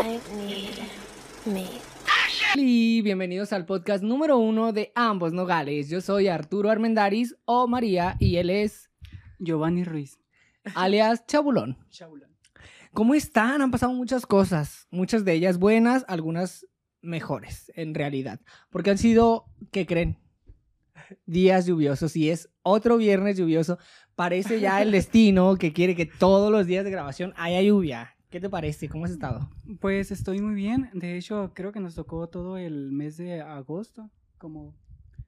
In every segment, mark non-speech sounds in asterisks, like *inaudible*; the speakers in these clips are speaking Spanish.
I need me. Y bienvenidos al podcast número uno de ambos nogales. Yo soy Arturo Armendaris o María y él es Giovanni Ruiz. alias Chabulón. ¿Cómo están? Han pasado muchas cosas, muchas de ellas buenas, algunas mejores en realidad, porque han sido, ¿qué creen? Días lluviosos y es otro viernes lluvioso. Parece ya el *laughs* destino que quiere que todos los días de grabación haya lluvia. ¿Qué te parece? ¿Cómo has estado? Pues estoy muy bien. De hecho, creo que nos tocó todo el mes de agosto. Como.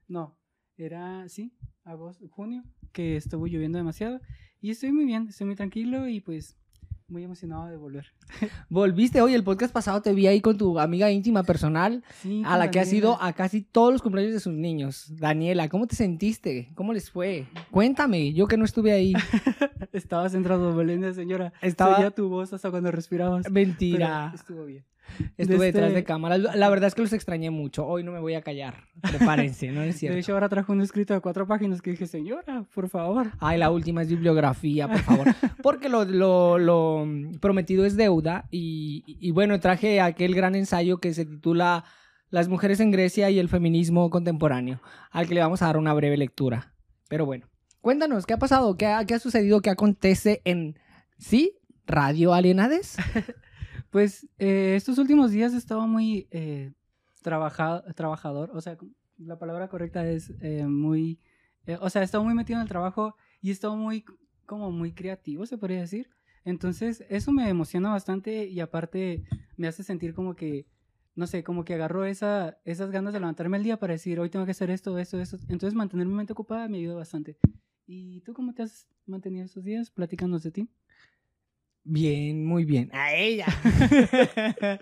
No, era. Sí, agosto, junio. Que estuvo lloviendo demasiado. Y estoy muy bien, estoy muy tranquilo y pues muy emocionado de volver. *laughs* Volviste hoy, el podcast pasado te vi ahí con tu amiga íntima personal, Sí, a la que has ido a casi todos los cumpleaños de sus niños. Daniela, ¿cómo te sentiste? ¿Cómo les fue? Cuéntame, yo que no estuve ahí. *laughs* Estabas entrando, Belén, señora. Estaba- Estaba. tu voz hasta cuando respirabas. Mentira. Estuvo bien. Estuve Desde- detrás de cámara. La verdad es que los extrañé mucho. Hoy no me voy a callar. Prepárense, ¿no es *laughs* cierto? De hecho, ahora trajo un escrito de cuatro páginas que dije, señora, por favor. Ay, la última es bibliografía, por favor. *laughs* Porque lo, lo- lo prometido es deuda. Y, y bueno, traje aquel gran ensayo que se titula Las mujeres en Grecia y el feminismo contemporáneo, al que le vamos a dar una breve lectura. Pero bueno, cuéntanos, ¿qué ha pasado? ¿Qué ha, qué ha sucedido? ¿Qué acontece en... ¿Sí? ¿Radio Alienades? *laughs* Pues eh, estos últimos días he estado muy eh, trabaja- trabajador, o sea, la palabra correcta es eh, muy, eh, o sea, he estado muy metido en el trabajo y he estado muy, como muy creativo, se podría decir. Entonces, eso me emociona bastante y aparte me hace sentir como que, no sé, como que agarro esa, esas ganas de levantarme el día para decir, hoy tengo que hacer esto, esto, esto. Entonces, mantener mi ocupada me ayuda bastante. ¿Y tú cómo te has mantenido estos días? Platícanos de ti. Bien, muy bien. A ella. *laughs*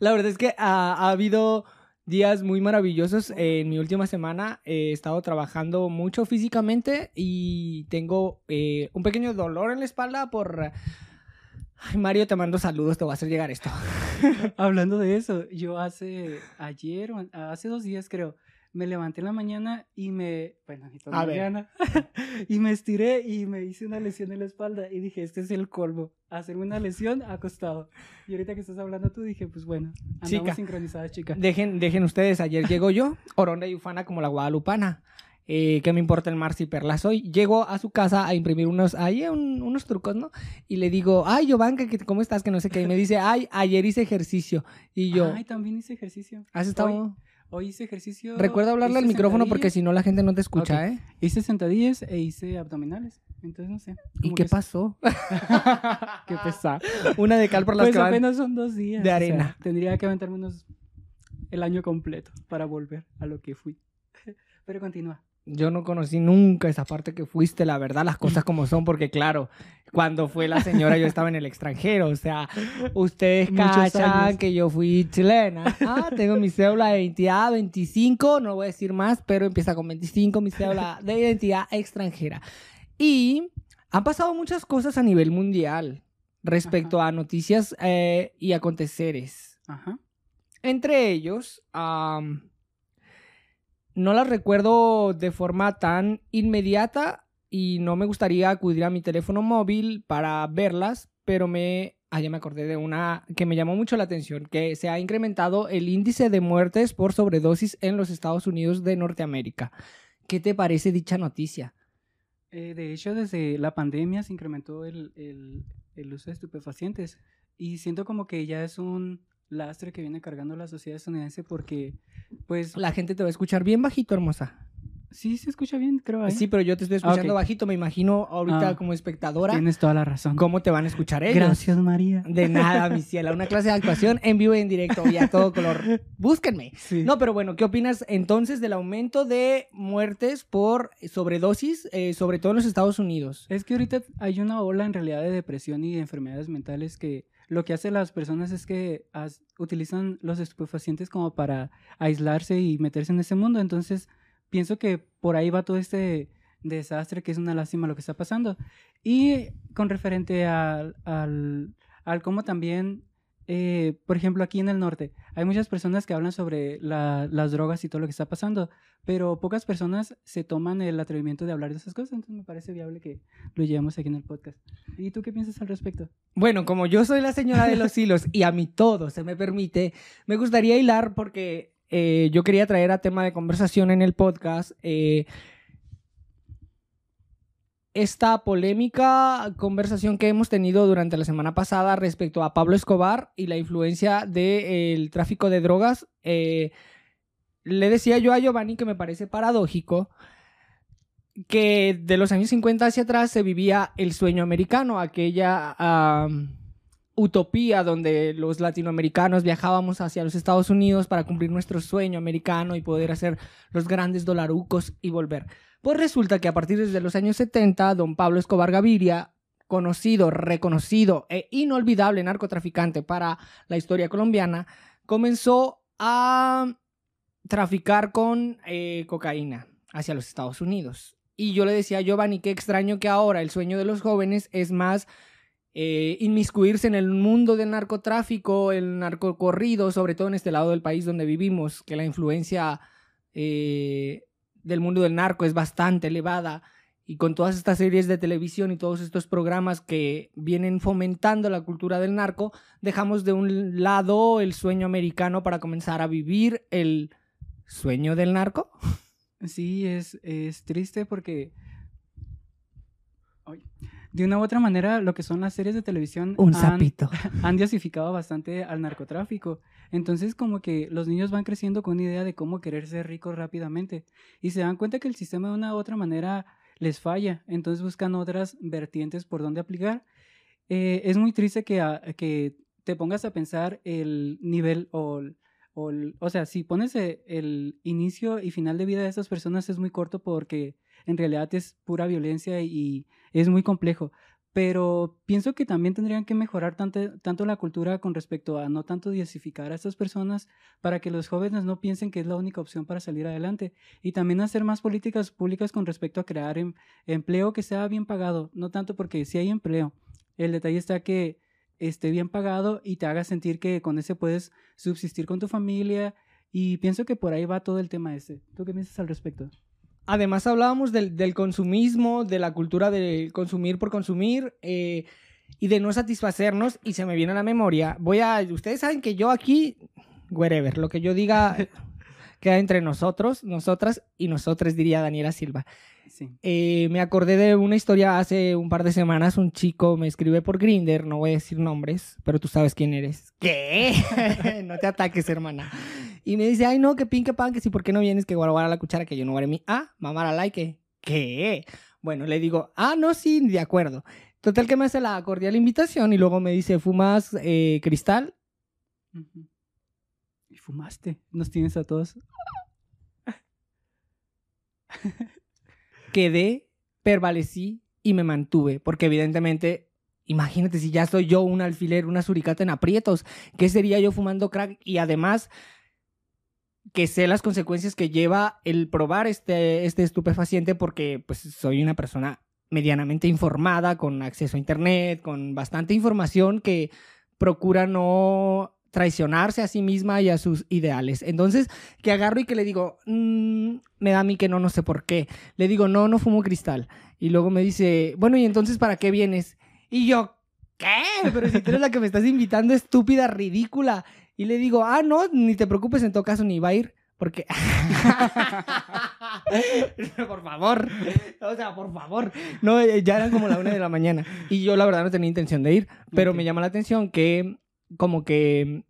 La verdad es que ha, ha habido días muy maravillosos. En mi última semana he estado trabajando mucho físicamente y tengo eh, un pequeño dolor en la espalda por... Ay, Mario, te mando saludos, te voy a hacer llegar esto. *laughs* Hablando de eso, yo hace ayer, hace dos días creo, me levanté en la mañana y me, bueno, y toda la mañana, *laughs* y me estiré y me hice una lesión en la espalda y dije, este es el colmo, hacerme una lesión acostado. Y ahorita que estás hablando tú dije, pues bueno, andamos Chica. sincronizadas, chica. Dejen, dejen ustedes, ayer llego yo, oronda y ufana como la guadalupana. Eh, ¿Qué me importa el mar si perla soy? Llego a su casa a imprimir unos, ahí un- unos trucos, ¿no? Y le digo, ay, Giovanca, que- ¿cómo estás? Que no sé qué. Y me dice, ay, ayer hice ejercicio. Y yo, Ay, también hice ejercicio. ¿has estado? Hoy, hoy hice ejercicio. Recuerda hablarle al micrófono porque si no la gente no te escucha. ¿eh? Hice sentadillas e hice abdominales. Entonces, no sé. ¿Y qué pasó? *laughs* Qué pesado. Una de cal por las Pues que apenas son dos días. de o sea, arena. tendría que aventarme unos el año completo para volver a lo que fui. *laughs* Pero continúa. Yo no conocí nunca esa parte que fuiste, la verdad, las cosas como son, porque claro, cuando fue la señora yo estaba en el extranjero, o sea, ustedes cachan que yo fui chilena. Ah, tengo mi cédula de identidad 25, no voy a decir más, pero empieza con 25, mi cédula de identidad extranjera. Y han pasado muchas cosas a nivel mundial respecto a noticias eh, y aconteceres. Ajá. Entre ellos, no las recuerdo de forma tan inmediata y no me gustaría acudir a mi teléfono móvil para verlas, pero me... Ah, ya me acordé de una que me llamó mucho la atención, que se ha incrementado el índice de muertes por sobredosis en los Estados Unidos de Norteamérica. ¿Qué te parece dicha noticia? Eh, de hecho, desde la pandemia se incrementó el, el- el uso de estupefacientes. Y siento como que ya es un lastre que viene cargando la sociedad estadounidense porque, pues, La gente te va a escuchar bien bajito, hermosa. sí se escucha bien, creo. ¿eh? Sí, pero yo te estoy escuchando ok. bajito, me imagino ahorita Ah, como espectadora. Tienes toda la razón. ¿Cómo te van a escuchar ellos? Gracias, María. De nada, mi ciela. Una clase de actuación en vivo y en directo y a todo color. *laughs* Búsquenme. Sí. No, pero bueno, ¿qué opinas entonces del aumento de muertes por sobredosis, eh, sobre todo en los Estados Unidos? Es que ahorita hay una ola en realidad de depresión y de enfermedades mentales que lo que hacen las personas es que utilizan los estupefacientes como para aislarse y meterse en ese mundo. Entonces, pienso que por ahí va todo este desastre que es una lástima lo que está pasando. Y con referente al, al, al cómo también eh, por ejemplo, aquí en el norte, hay muchas personas que hablan sobre la- las drogas y todo lo que está pasando, pero pocas personas se toman el atrevimiento de hablar de esas cosas, entonces me parece viable que lo llevemos aquí en el podcast. ¿Y tú qué piensas al respecto? Bueno, como yo soy la señora de los hilos y a mí todo se me permite, me gustaría hilar porque eh, yo quería traer a tema de conversación en el podcast eh, esta polémica conversación que hemos tenido durante la semana pasada respecto a Pablo Escobar y la influencia del tráfico de drogas. Eh, le decía yo a Giovanni que me parece paradójico que de los años 50 hacia atrás se vivía el sueño americano, aquella utopía donde los latinoamericanos viajábamos hacia los Estados Unidos para cumplir nuestro sueño americano y poder hacer los grandes dolarucos y volver. Pues resulta que a partir de los años 70, don Pablo Escobar Gaviria, conocido, reconocido e inolvidable narcotraficante para la historia colombiana, comenzó a traficar con eh, cocaína hacia los Estados Unidos. Y yo le decía a Giovanni, qué extraño que ahora el sueño de los jóvenes es más eh, inmiscuirse en el mundo del narcotráfico, el narcocorrido, sobre todo en este lado del país donde vivimos, que la influencia eh, del mundo del narco es bastante elevada. Y con todas estas series de televisión y todos estos programas que vienen fomentando la cultura del narco, dejamos de un lado el sueño americano para comenzar a vivir el sueño del narco. Sí, es, es triste porque de una u otra manera lo que son las series de televisión Un han- sapito. *laughs* han diosificado bastante al narcotráfico. Entonces, como que los niños van creciendo con una idea de cómo querer ser ricos rápidamente y se dan cuenta que el sistema de una u otra manera les falla. Entonces buscan otras vertientes por donde aplicar. Eh, es muy triste que, a- que te pongas a pensar el nivel o, o, o sea, si pones eh, el inicio y final de vida de esas personas es muy corto porque en realidad es pura violencia y es muy complejo pero pienso que también tendrían que mejorar tanto, tanto la cultura con respecto a no tanto diosificar a estas personas para que los jóvenes no piensen que es la única opción para salir adelante y también hacer más políticas públicas con respecto a crear em- empleo que sea bien pagado, no tanto porque si hay empleo, el detalle está que esté bien pagado y te haga sentir que con ese puedes subsistir con tu familia y pienso que por ahí va todo el tema ese. ¿Tú qué piensas al respecto? Además hablábamos del, del consumismo, de la cultura de consumir por consumir eh, y de no satisfacernos y se me viene a la memoria. Voy a, ustedes saben que yo aquí, wherever, lo que yo diga *laughs* queda entre nosotros, nosotras y nosotros, diría Daniela Silva. Sí. Eh, me acordé de una historia hace un par de semanas. Un chico me escribe por Grinder, no voy a decir nombres, pero tú sabes quién eres. ¿Qué? *laughs* no te ataques, hermana. Y me dice, ay, no, que pin, que pan, que si, ¿por qué no vienes? Que guardar la cuchara, que yo no guarde mi. Ah, mamá la like. ¿Qué? Bueno, le digo, ah, no, sí, de acuerdo. Total que me hace la cordial invitación y luego me dice, ¿fumas eh, cristal? Y fumaste. Nos tienes a todos. quedé, prevalecí y me mantuve, porque evidentemente, imagínate si ya soy yo un alfiler, una suricata en aprietos, ¿qué sería yo fumando crack? Y además que sé las consecuencias que lleva el probar este, este estupefaciente porque pues soy una persona medianamente informada, con acceso a internet, con bastante información que procura no traicionarse a sí misma y a sus ideales. Entonces, que agarro y que le digo, "Mm, me da a mí que no, no sé por qué. Le digo, no, no fumo cristal. Y luego me dice, bueno, ¿y entonces para qué vienes? Y yo, ¿qué? Pero si tú eres la que me estás invitando, estúpida, ridícula. Y le digo, ah, no, ni te preocupes, en todo caso ni va a ir. Porque... *laughs* por favor. *laughs* O sea, por favor. No, eh, ya eran como la una de la mañana. Y yo la verdad no tenía intención de ir. Pero Ok. me llama la atención que como que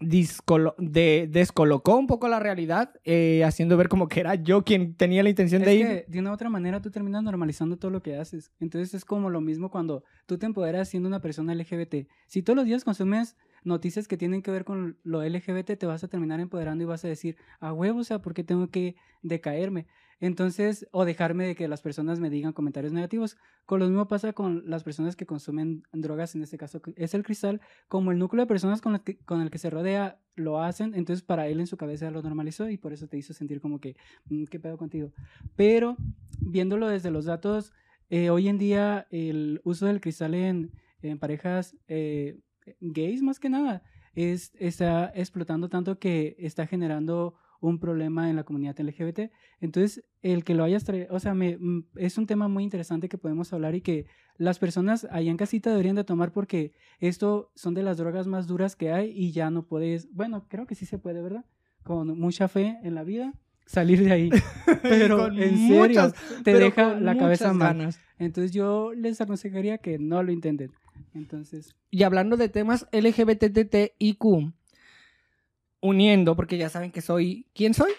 de- descolocó un poco la realidad, eh, haciendo ver como que era yo quien tenía la intención Es de ir. que de una u otra manera tú terminas normalizando todo lo que haces. Entonces es como lo mismo cuando tú te empoderas siendo una persona LGBT. Si todos los días consumes noticias que tienen que ver con lo LGBT, te vas a terminar empoderando y vas a decir, a huevo, o sea, ¿por qué tengo que decaerme? Entonces, o dejarme de que las personas me digan comentarios negativos. Con lo mismo pasa con las personas que consumen drogas, en este caso es el cristal, como el núcleo de personas con, las que- con el que se rodea lo hacen, entonces para él en su cabeza lo normalizó y por eso te hizo sentir como que, "Mm, ¿qué pedo contigo? Pero viéndolo desde los datos, eh, hoy en día el uso del cristal en, en parejas eh, gays más que nada, es, está explotando tanto que está generando un problema en la comunidad LGBT. Entonces, el que lo hayas traído, o sea, me, mm, es un tema muy interesante que podemos hablar y que las personas allá en casita deberían de tomar porque esto son de las drogas más duras que hay y ya no puedes, bueno, creo que sí se puede, ¿verdad? Con mucha fe en la vida salir de ahí. *laughs* Pero en serio, muchas- te deja la cabeza mal. Entonces yo les aconsejaría que no lo intenten. Entonces, Y hablando de temas LGBTTIQ, uniendo, porque ya saben que soy. ¿Quién soy?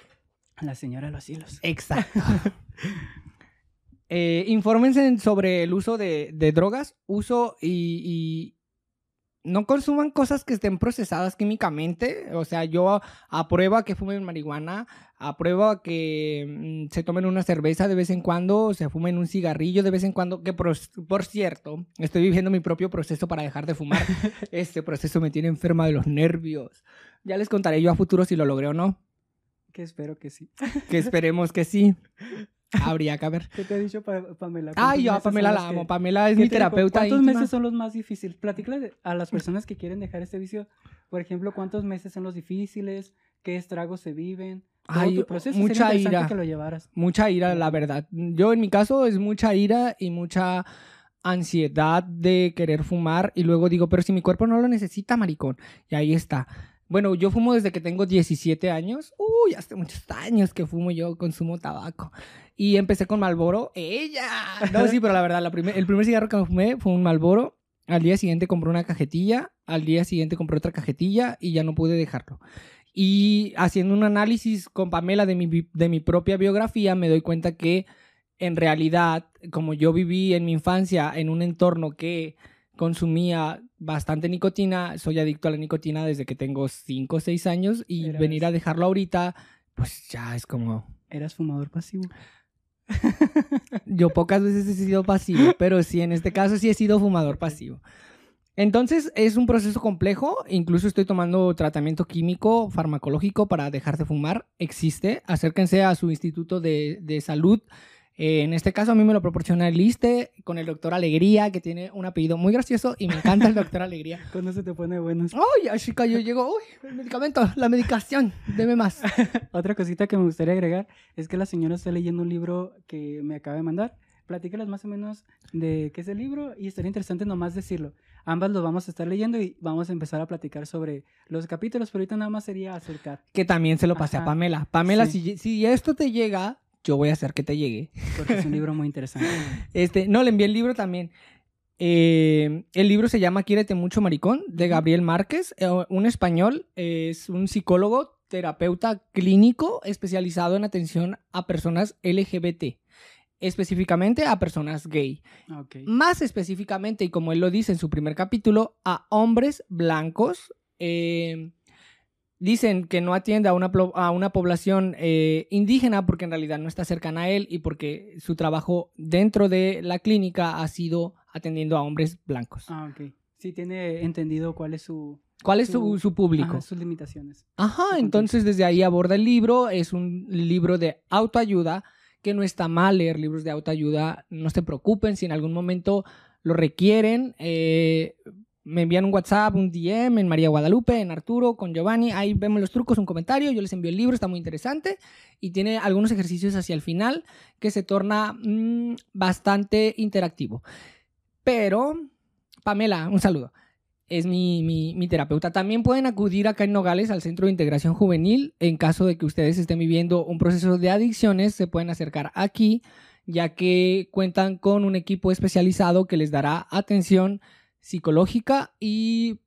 la señora de los hilos. Exacto. *laughs* Eh, infórmense sobre el uso de, de drogas, uso y, y no consuman cosas que estén procesadas químicamente. O sea, yo apruebo a que fumen marihuana, apruebo a que mm, se tomen una cerveza de vez en cuando, se fumen un cigarrillo de vez en cuando, que por, por cierto, estoy viviendo mi propio proceso para dejar de fumar. *laughs* este proceso me tiene enferma de los nervios. Ya les contaré yo a futuro si lo logré o no, Que espero que sí. que *laughs* esperemos que sí. Habría que ver. ¿Qué te ha dicho Pa- Pamela? Ay, ¿Cuántos yo a Pamela la amo. que- Pamela es ¿Qué mi te- terapeuta ¿Cuántos íntima. meses son los más difíciles? Platícale a las personas que quieren dejar este vicio, por ejemplo, ¿cuántos meses son los difíciles? ¿Qué estragos se viven? Ay, tu proceso mucha ira. que lo llevaras. Mucha ira, la verdad. Yo en mi caso es mucha ira y mucha ansiedad de querer fumar y luego digo, pero si mi cuerpo no lo necesita, maricón. Y ahí está. Bueno, yo fumo desde que tengo 17 años. Uy, hace muchos años que fumo yo, consumo tabaco. Y empecé con Malboro. ¡Ella! No, sí, pero la verdad, la primer- el primer cigarro que me fumé fue un Malboro. Al día siguiente compré una cajetilla. Al día siguiente compré otra cajetilla y ya no pude dejarlo. Y haciendo un análisis con Pamela de mi, de mi propia biografía, me doy cuenta que en realidad, como yo viví en mi infancia en un entorno que consumía bastante nicotina, soy adicto a la nicotina desde que tengo 5 o 6 años y Eras- venir a dejarlo ahorita, pues ya es como... ¿Eras fumador pasivo? Yo pocas veces he sido pasivo, pero sí, en este caso sí he sido fumador pasivo. Entonces es un proceso complejo, incluso estoy tomando tratamiento químico, farmacológico para dejar de fumar, existe, acérquense a su instituto de, de salud. Eh, en este caso a mí me lo proporciona el ISTE con el doctor Alegría, que tiene un apellido muy gracioso y me encanta el doctor Alegría. *laughs* Cuando se te pone buenos. ¡Ay, chica, yo llego! ¡Uy, el medicamento, la medicación! Deme más. *laughs* Otra cosita que me gustaría agregar es que la señora está leyendo un libro que me acaba de mandar. Platícalas más o menos de qué es el libro y estaría interesante nomás decirlo. Ambas lo vamos a estar leyendo y vamos a empezar a platicar sobre los capítulos, pero ahorita nada más sería acercar, Que también se lo pasé a Ajá. Pamela. Pamela, Sí. si, si esto te llega, yo voy a hacer que te llegue. porque es un libro muy *laughs* interesante. Este, no, le envié el libro también. Eh, el libro se llama Quiérete mucho, maricón, de Gabriel Márquez, eh, un español, es un psicólogo, terapeuta clínico especializado en atención a personas LGBT, específicamente a personas gay. Ok. Más específicamente, y como él lo dice en su primer capítulo, a hombres blancos. eh, dicen que no atiende a una, a una población eh, indígena porque en realidad no está cercana a él y porque su trabajo dentro de la clínica ha sido atendiendo a hombres blancos. Ah, ok. Sí, tiene entendido cuál es su, ¿Cuál es su, su- su público? ajá, sus limitaciones. Ajá, su entonces desde ahí aborda el libro, es un libro de autoayuda, que no está mal leer libros de autoayuda, no se preocupen si en algún momento lo requieren, eh, me envían un WhatsApp, un DM en María Guadalupe, en Arturo, con Giovanni, ahí vemos los trucos, un comentario, yo les envío el libro, está muy interesante y tiene algunos ejercicios hacia el final que se torna mm, bastante interactivo. Pero, Pamela, un saludo es mi, mi- mi terapeuta. También pueden acudir acá en Nogales al Centro de Integración Juvenil. En caso de que ustedes estén viviendo un proceso de adicciones, se pueden acercar aquí, ya que cuentan con un equipo especializado que les dará atención psicológica y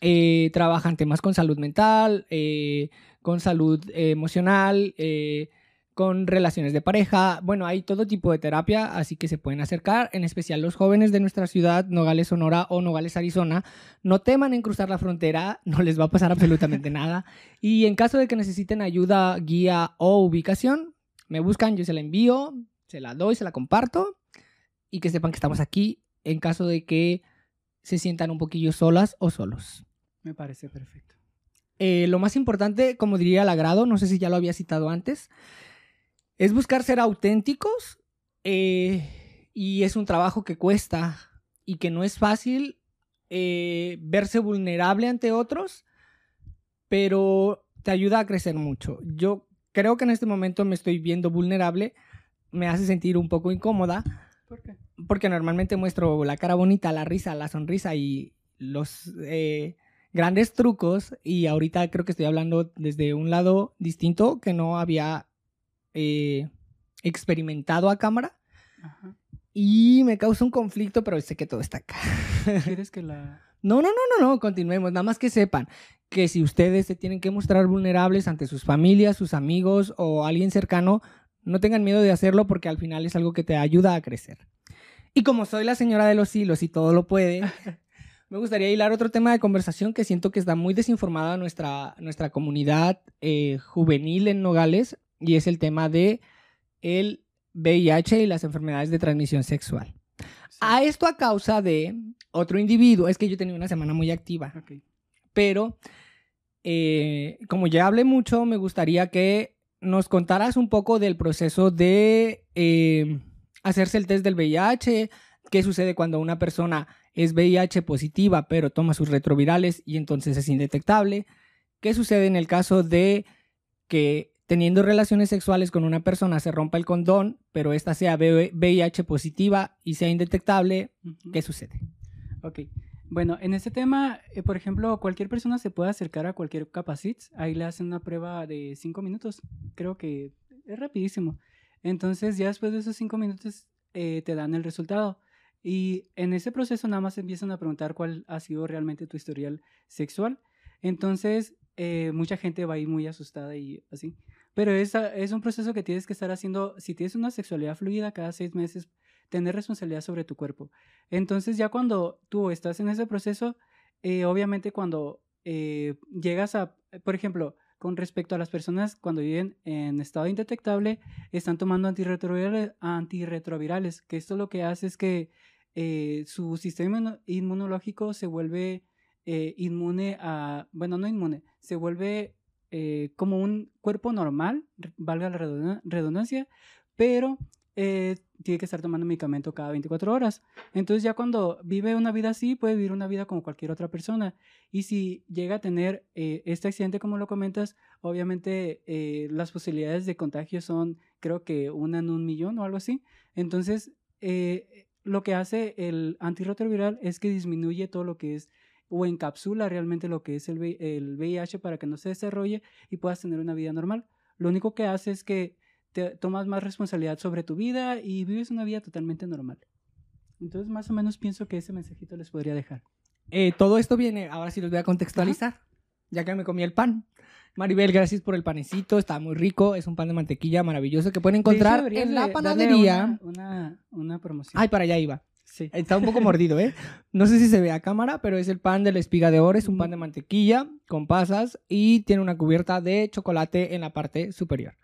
eh, trabajan temas con salud mental, eh, con salud emocional, eh, con relaciones de pareja. Bueno, hay todo tipo de terapia, así que se pueden acercar, en especial los jóvenes de nuestra ciudad, Nogales, Sonora o Nogales, Arizona. No teman en cruzar la frontera, *laughs* no les va a pasar absolutamente *laughs* nada. Y en caso de que necesiten ayuda, guía o ubicación, me buscan, yo se la envío, se la doy, se la comparto y que sepan que estamos aquí en caso de que se sientan un poquillo solas o solos. Me parece perfecto. Eh, lo más importante, como diría el agrado, no sé si ya lo había citado antes, es buscar ser auténticos eh, y es un trabajo que cuesta y que no es fácil eh, verse vulnerable ante otros, pero te ayuda a crecer mucho. Yo creo que en este momento me estoy viendo vulnerable, me hace sentir un poco incómoda, ¿Por qué? Porque normalmente muestro la cara bonita, la risa, la sonrisa y los eh, grandes trucos, y ahorita creo que estoy hablando desde un lado distinto que no había eh, experimentado a cámara. Ajá. Y me causa un conflicto, pero sé que todo está acá. ¿Quieres *laughs* que la...? No, no, no, no, no, continuemos. Nada más que sepan que si ustedes se tienen que mostrar vulnerables ante sus familias, sus amigos o alguien cercano, no tengan miedo de hacerlo porque al final es algo que te ayuda a crecer. Y como soy la señora de los hilos y todo lo puede, *laughs* me gustaría hilar otro tema de conversación que siento que está muy desinformada nuestra, nuestra comunidad eh, juvenil en Nogales y es el tema de el VIH y las enfermedades de transmisión sexual. Sí. A esto a causa de otro individuo, es que yo tenía una semana muy activa, pero eh, como ya hablé mucho, me gustaría que nos contaras un poco del proceso de eh, hacerse el test del VIH, qué sucede cuando una persona es VIH positiva pero toma sus retrovirales y entonces es indetectable, qué sucede en el caso de que teniendo relaciones sexuales con una persona se rompa el condón, pero esta sea VIH positiva y sea indetectable. ¿qué sucede? Ok. Bueno, en este tema, eh, por ejemplo, cualquier persona se puede acercar a cualquier Capacit. Ahí le hacen una prueba de cinco minutos. Creo que es rapidísimo. Entonces, ya después de esos cinco minutos, eh, te dan el resultado. Y en ese proceso nada más empiezan a preguntar cuál ha sido realmente tu historial sexual. Entonces, eh, mucha gente va a ir muy asustada y así. Pero es, es un proceso que tienes que estar haciendo, si tienes una sexualidad fluida cada seis meses, tener responsabilidad sobre tu cuerpo. Entonces ya cuando tú estás en ese proceso, eh, obviamente cuando llegas a, por ejemplo, con respecto a las personas cuando viven en estado indetectable, están tomando antirretrovirales, antirretrovirales que esto lo que hace es que eh, su sistema inmuno- inmunológico se vuelve eh, inmune a, bueno, no inmune, se vuelve eh, como un cuerpo normal, valga la redundan- redundancia, pero eh, tiene que estar tomando medicamento cada 24 horas. Entonces ya cuando vive una vida así, puede vivir una vida como cualquier otra persona. Y si llega a tener eh, este accidente, como lo comentas, obviamente eh, las posibilidades de contagio son, creo que una en un millón o algo así. Entonces, lo que hace el antirretroviral es que disminuye todo lo que es o encapsula realmente lo que es el, el VIH para que no se desarrolle y puedas tener una vida normal. Lo único que hace es que te tomas más responsabilidad sobre tu vida y vives una vida totalmente normal. Entonces, más o menos pienso que ese mensajito les podría dejar. Eh, todo esto viene, ahora sí los voy a contextualizar, ya que me comí el pan. Maribel, gracias por el panecito, está muy rico, es un pan de mantequilla maravilloso que pueden encontrar hecho, en la panadería. Una, una, una promoción. Ay, para allá iba. sí. Está un poco mordido, ¿eh? No sé si se ve a cámara, pero es el pan de la espiga de oro, es un pan de mantequilla con pasas y tiene una cubierta de chocolate en la parte superior.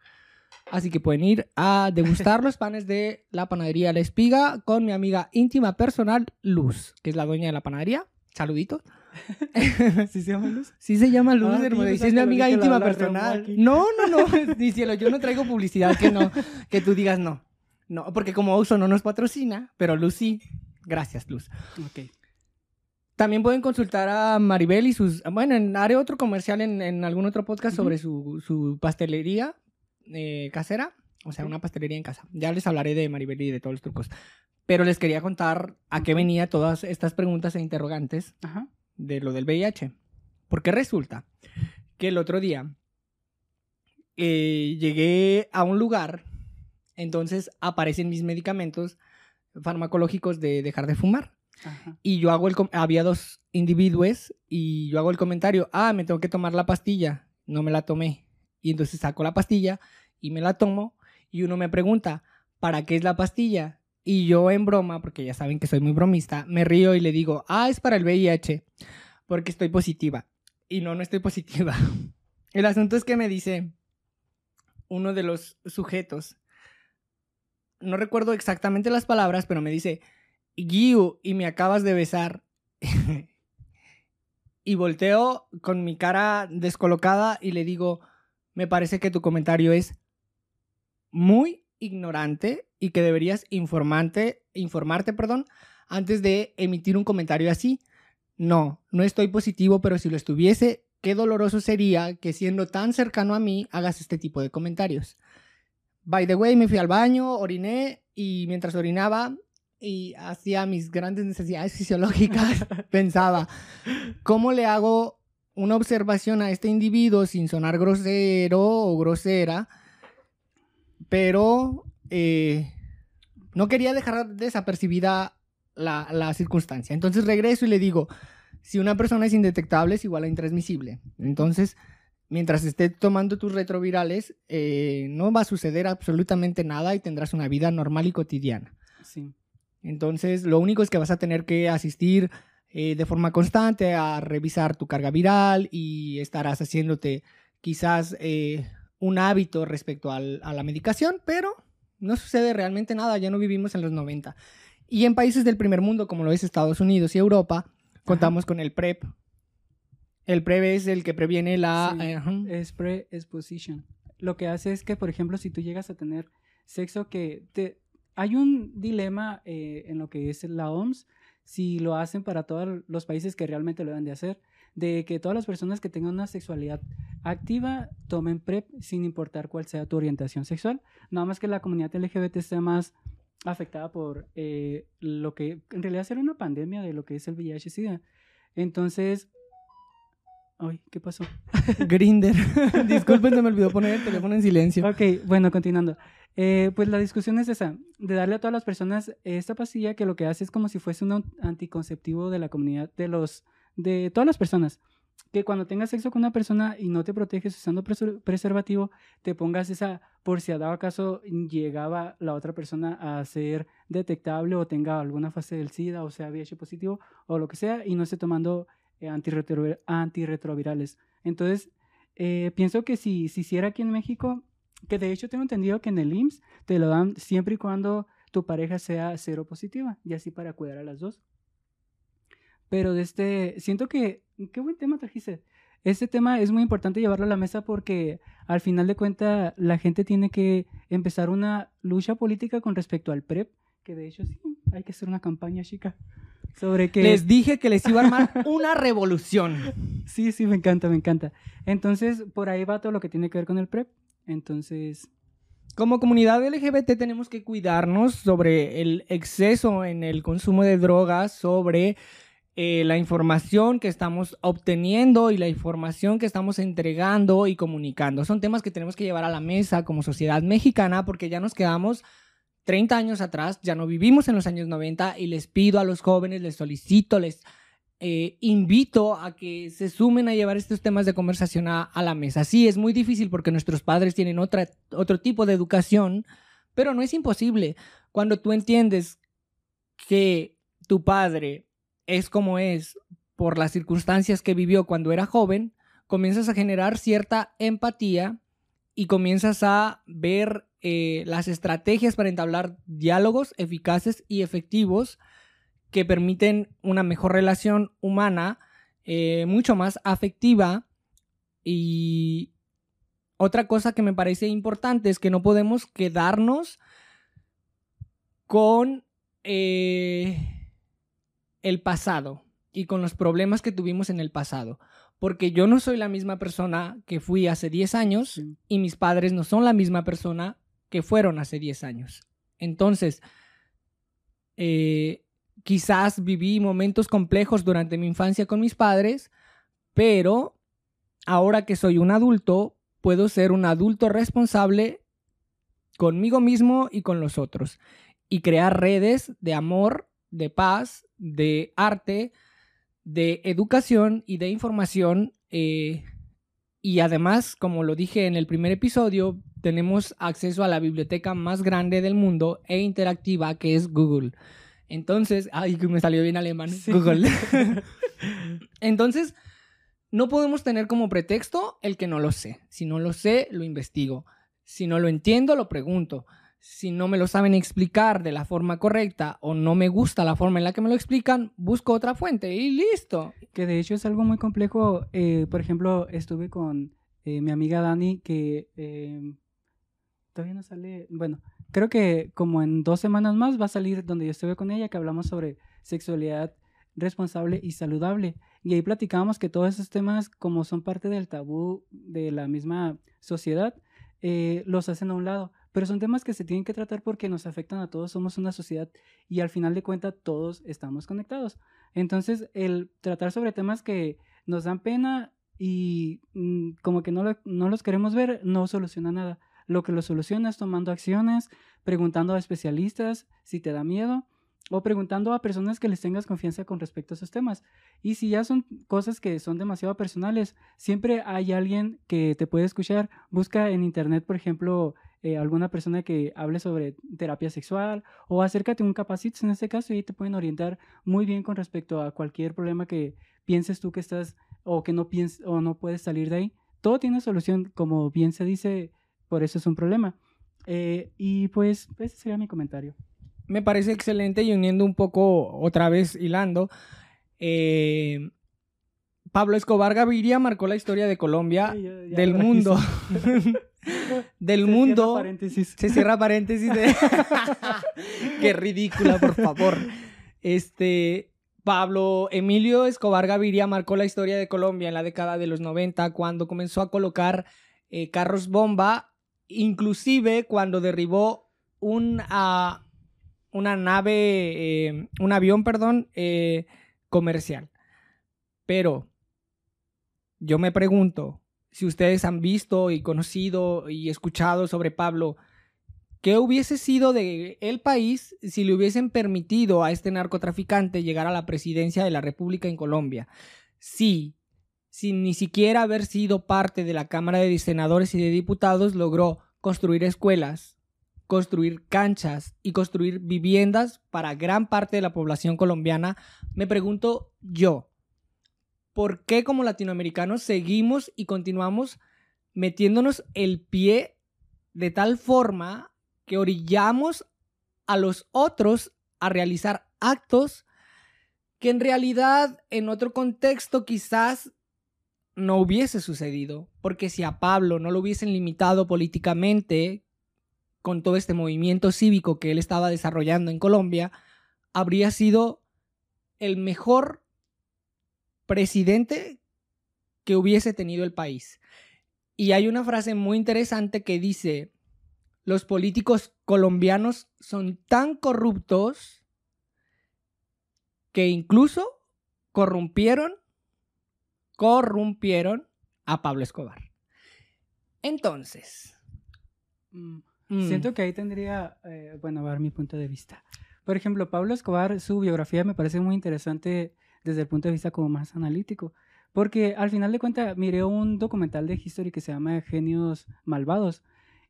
Así que pueden ir a degustar los panes de la panadería La Espiga con mi amiga íntima personal Luz, que es la dueña de la panadería. Saluditos. *laughs* ¿Sí se llama Luz? Sí se llama Luz, Ah, hermano. y pensaba es mi amiga íntima personal. No, no, no. *laughs* *laughs* Ni cielo, yo no traigo publicidad que no, que tú digas no. No, porque como Uso no nos patrocina, pero Luz sí. Gracias, Luz. Ok. También pueden consultar a Maribel y sus... Bueno, en- haré otro comercial en, en algún otro podcast Ujú. sobre su, su pastelería eh, casera. O sea, una pastelería en casa. Ya les hablaré de Maribel y de todos los trucos. Pero les quería contar a qué venía todas estas preguntas e interrogantes Ajá. de lo del VIH. Porque resulta que el otro día eh, llegué a un lugar, entonces aparecen mis medicamentos farmacológicos de dejar de fumar. Ajá. Y yo hago el... Había dos individuos y yo hago el comentario, ah, me tengo que tomar la pastilla. No me la tomé. Y entonces saco la pastilla y me la tomo y uno me pregunta, ¿para qué es la pastilla? Y yo en broma, porque ya saben que soy muy bromista, me río y le digo, ah, es para el VIH, porque estoy positiva. Y no, no estoy positiva. *laughs* El asunto es que me dice uno de los sujetos, no recuerdo exactamente las palabras, pero me dice, Guiu, y me acabas de besar. *laughs* y volteo con mi cara descolocada y le digo, me parece que tu comentario es muy ignorante y que deberías informante, informarte perdón, antes de emitir un comentario así. No, no estoy positivo, pero si lo estuviese, qué doloroso sería que siendo tan cercano a mí hagas este tipo de comentarios. By the way, me fui al baño, oriné y mientras orinaba y hacía mis grandes necesidades fisiológicas, *laughs* pensaba, ¿cómo le hago una observación a este individuo sin sonar grosero o grosera? Pero eh, no quería dejar desapercibida la, la circunstancia. Entonces regreso y le digo, si una persona es indetectable es igual a intransmisible. Entonces, mientras esté tomando tus retrovirales, eh, no va a suceder absolutamente nada y tendrás una vida normal y cotidiana. Sí. Entonces, lo único es que vas a tener que asistir eh, de forma constante a revisar tu carga viral y estarás haciéndote quizás eh, un hábito respecto al- a la medicación, pero no sucede realmente nada, ya no vivimos en los 90. Y en países del primer mundo, como lo es Estados Unidos y Europa, contamos con el PrEP. El PrEP es el que previene la... Sí. eh, ajá. Es pre-exposition. Lo que hace es que, por ejemplo, si tú llegas a tener sexo que te... Hay un dilema eh, en lo que es la OMS, si lo hacen para todos los países que realmente lo deben de hacer, de que todas las personas que tengan una sexualidad activa tomen PrEP sin importar cuál sea tu orientación sexual. Nada más que la comunidad LGBT esté más afectada por eh, lo que en realidad será una pandemia de lo que es el VIH-Sida. Entonces... Ay, ¿qué pasó? *laughs* Grinder. *laughs* Disculpen, se me olvidó poner el teléfono en silencio. Ok, bueno, continuando. Eh, pues la discusión es esa, de darle a todas las personas esta pastilla que lo que hace es como si fuese un an- anticonceptivo de la comunidad, de los, de todas las personas. Que cuando tengas sexo con una persona y no te proteges usando preser- preservativo, te pongas esa, por si a dado caso llegaba la otra persona a ser detectable o tenga alguna fase del SIDA o sea VIH positivo o lo que sea y no esté tomando eh, antirretro- antirretrovirales. Entonces, eh, pienso que si se hiciera aquí en México, que de hecho tengo entendido que en el IMSS te lo dan siempre y cuando tu pareja sea cero positiva, y así para cuidar a las dos. Pero de este, siento que, qué buen tema trajiste. Este tema es muy importante llevarlo a la mesa porque al final de cuentas la gente tiene que empezar una lucha política con respecto al PrEP, que de hecho sí, hay que hacer una campaña, chica, sobre que... Les dije que les iba a armar una revolución. *laughs* Sí, sí, me encanta, me encanta. Entonces, por ahí va todo lo que tiene que ver con el PrEP. Entonces, Como comunidad LGBT tenemos que cuidarnos sobre el exceso en el consumo de drogas, sobre eh, la información que estamos obteniendo y la información que estamos entregando y comunicando. Son temas que tenemos que llevar a la mesa como sociedad mexicana porque ya nos quedamos 30 años atrás, ya no vivimos en los años 90 y les pido a los jóvenes, les solicito, les eh, invito a que se sumen a llevar estos temas de conversación a, la mesa. Sí, es muy difícil porque nuestros padres tienen otro tipo de educación, pero no es imposible. Cuando tú entiendes que tu padre es como es por las circunstancias que vivió cuando era joven, comienzas a generar cierta empatía y comienzas a ver eh, las estrategias para entablar diálogos eficaces y efectivos que permiten una mejor relación humana, eh, mucho más afectiva. Y otra cosa que me parece importante es que no podemos quedarnos con eh, el pasado y con los problemas que tuvimos en el pasado. Porque yo no soy la misma persona que fui hace 10 años Sí. y mis padres no son la misma persona que fueron hace 10 años. Entonces, eh, quizás viví momentos complejos durante mi infancia con mis padres, pero ahora que soy un adulto, puedo ser un adulto responsable conmigo mismo y con los otros y crear redes de amor, de paz, de arte, de educación y de información. eh, y además, como lo dije en el primer episodio, tenemos acceso a la biblioteca más grande del mundo e interactiva que es Google. Entonces, ay, que me salió bien alemán, Sí. Google. *laughs* Entonces, no podemos tener como pretexto el que no lo sé. Si no lo sé, lo investigo. Si no lo entiendo, lo pregunto. Si no me lo saben explicar de la forma correcta o no me gusta la forma en la que me lo explican, busco otra fuente y listo. que de hecho es algo muy complejo. eh, por ejemplo, estuve con eh, mi amiga Dani, que eh, todavía no sale, bueno, creo que como en dos semanas más va a salir donde yo estuve con ella, que hablamos sobre sexualidad responsable y saludable. Y ahí platicábamos que todos esos temas, como son parte del tabú de la misma sociedad, eh, los hacen a un lado. Pero son temas que se tienen que tratar porque nos afectan a todos, somos una sociedad y al final de cuentas todos estamos conectados. Entonces, el tratar sobre temas que nos dan pena y mm, como que no, no los queremos ver, no soluciona nada. Lo que lo soluciona tomando acciones, preguntando a especialistas si te da miedo o preguntando a personas que les tengas confianza con respecto a esos temas. Y si ya son cosas que son demasiado personales, siempre hay alguien que te puede escuchar. Busca en internet, por ejemplo, eh, alguna persona que hable sobre terapia sexual o acércate a un capacito en este caso y te pueden orientar muy bien con respecto a cualquier problema que pienses tú que estás o que no pienses o no puedes salir de ahí. Todo tiene solución, como bien se dice, por eso es un problema. Eh, y pues ese sería mi comentario me parece excelente y uniendo un poco, otra vez hilando, eh, Pablo Escobar Gaviria marcó la historia de Colombia, del mundo. *laughs* del se mundo. Cierra paréntesis. Se cierra paréntesis. *laughs* Qué ridícula, por favor. Este, Pablo Emilio Escobar Gaviria marcó la historia de Colombia en la década de los 90 cuando comenzó a colocar eh, carros bomba, inclusive cuando derribó un, uh, una nave, eh, un avión, perdón, eh, comercial. Pero yo me pregunto, si ustedes han visto y conocido y escuchado sobre Pablo, ¿qué hubiese sido de el país si le hubiesen permitido a este narcotraficante llegar a la presidencia de la República en Colombia? Sí, sin ni siquiera haber sido parte de la Cámara de Senadores y de Diputados, logró construir escuelas, construir canchas y construir viviendas para gran parte de la población colombiana, me pregunto yo, ¿por qué como latinoamericanos seguimos y continuamos metiéndonos el pie de tal forma que orillamos a los otros a realizar actos que en realidad en otro contexto quizás no hubiese sucedido, porque si a Pablo no lo hubiesen limitado políticamente, con todo este movimiento cívico que él estaba desarrollando en Colombia, habría sido el mejor presidente que hubiese tenido el país. Y hay una frase muy interesante que dice, los políticos colombianos son tan corruptos que incluso corrompieron, corrompieron a Pablo Escobar. Entonces, mm. Siento mm. que ahí tendría, eh, bueno, a ver mi punto de vista. Por ejemplo, Pablo Escobar, su biografía me parece muy interesante desde el punto de vista como más analítico. Porque al final de cuentas miré un documental de History que se llama Genios Malvados.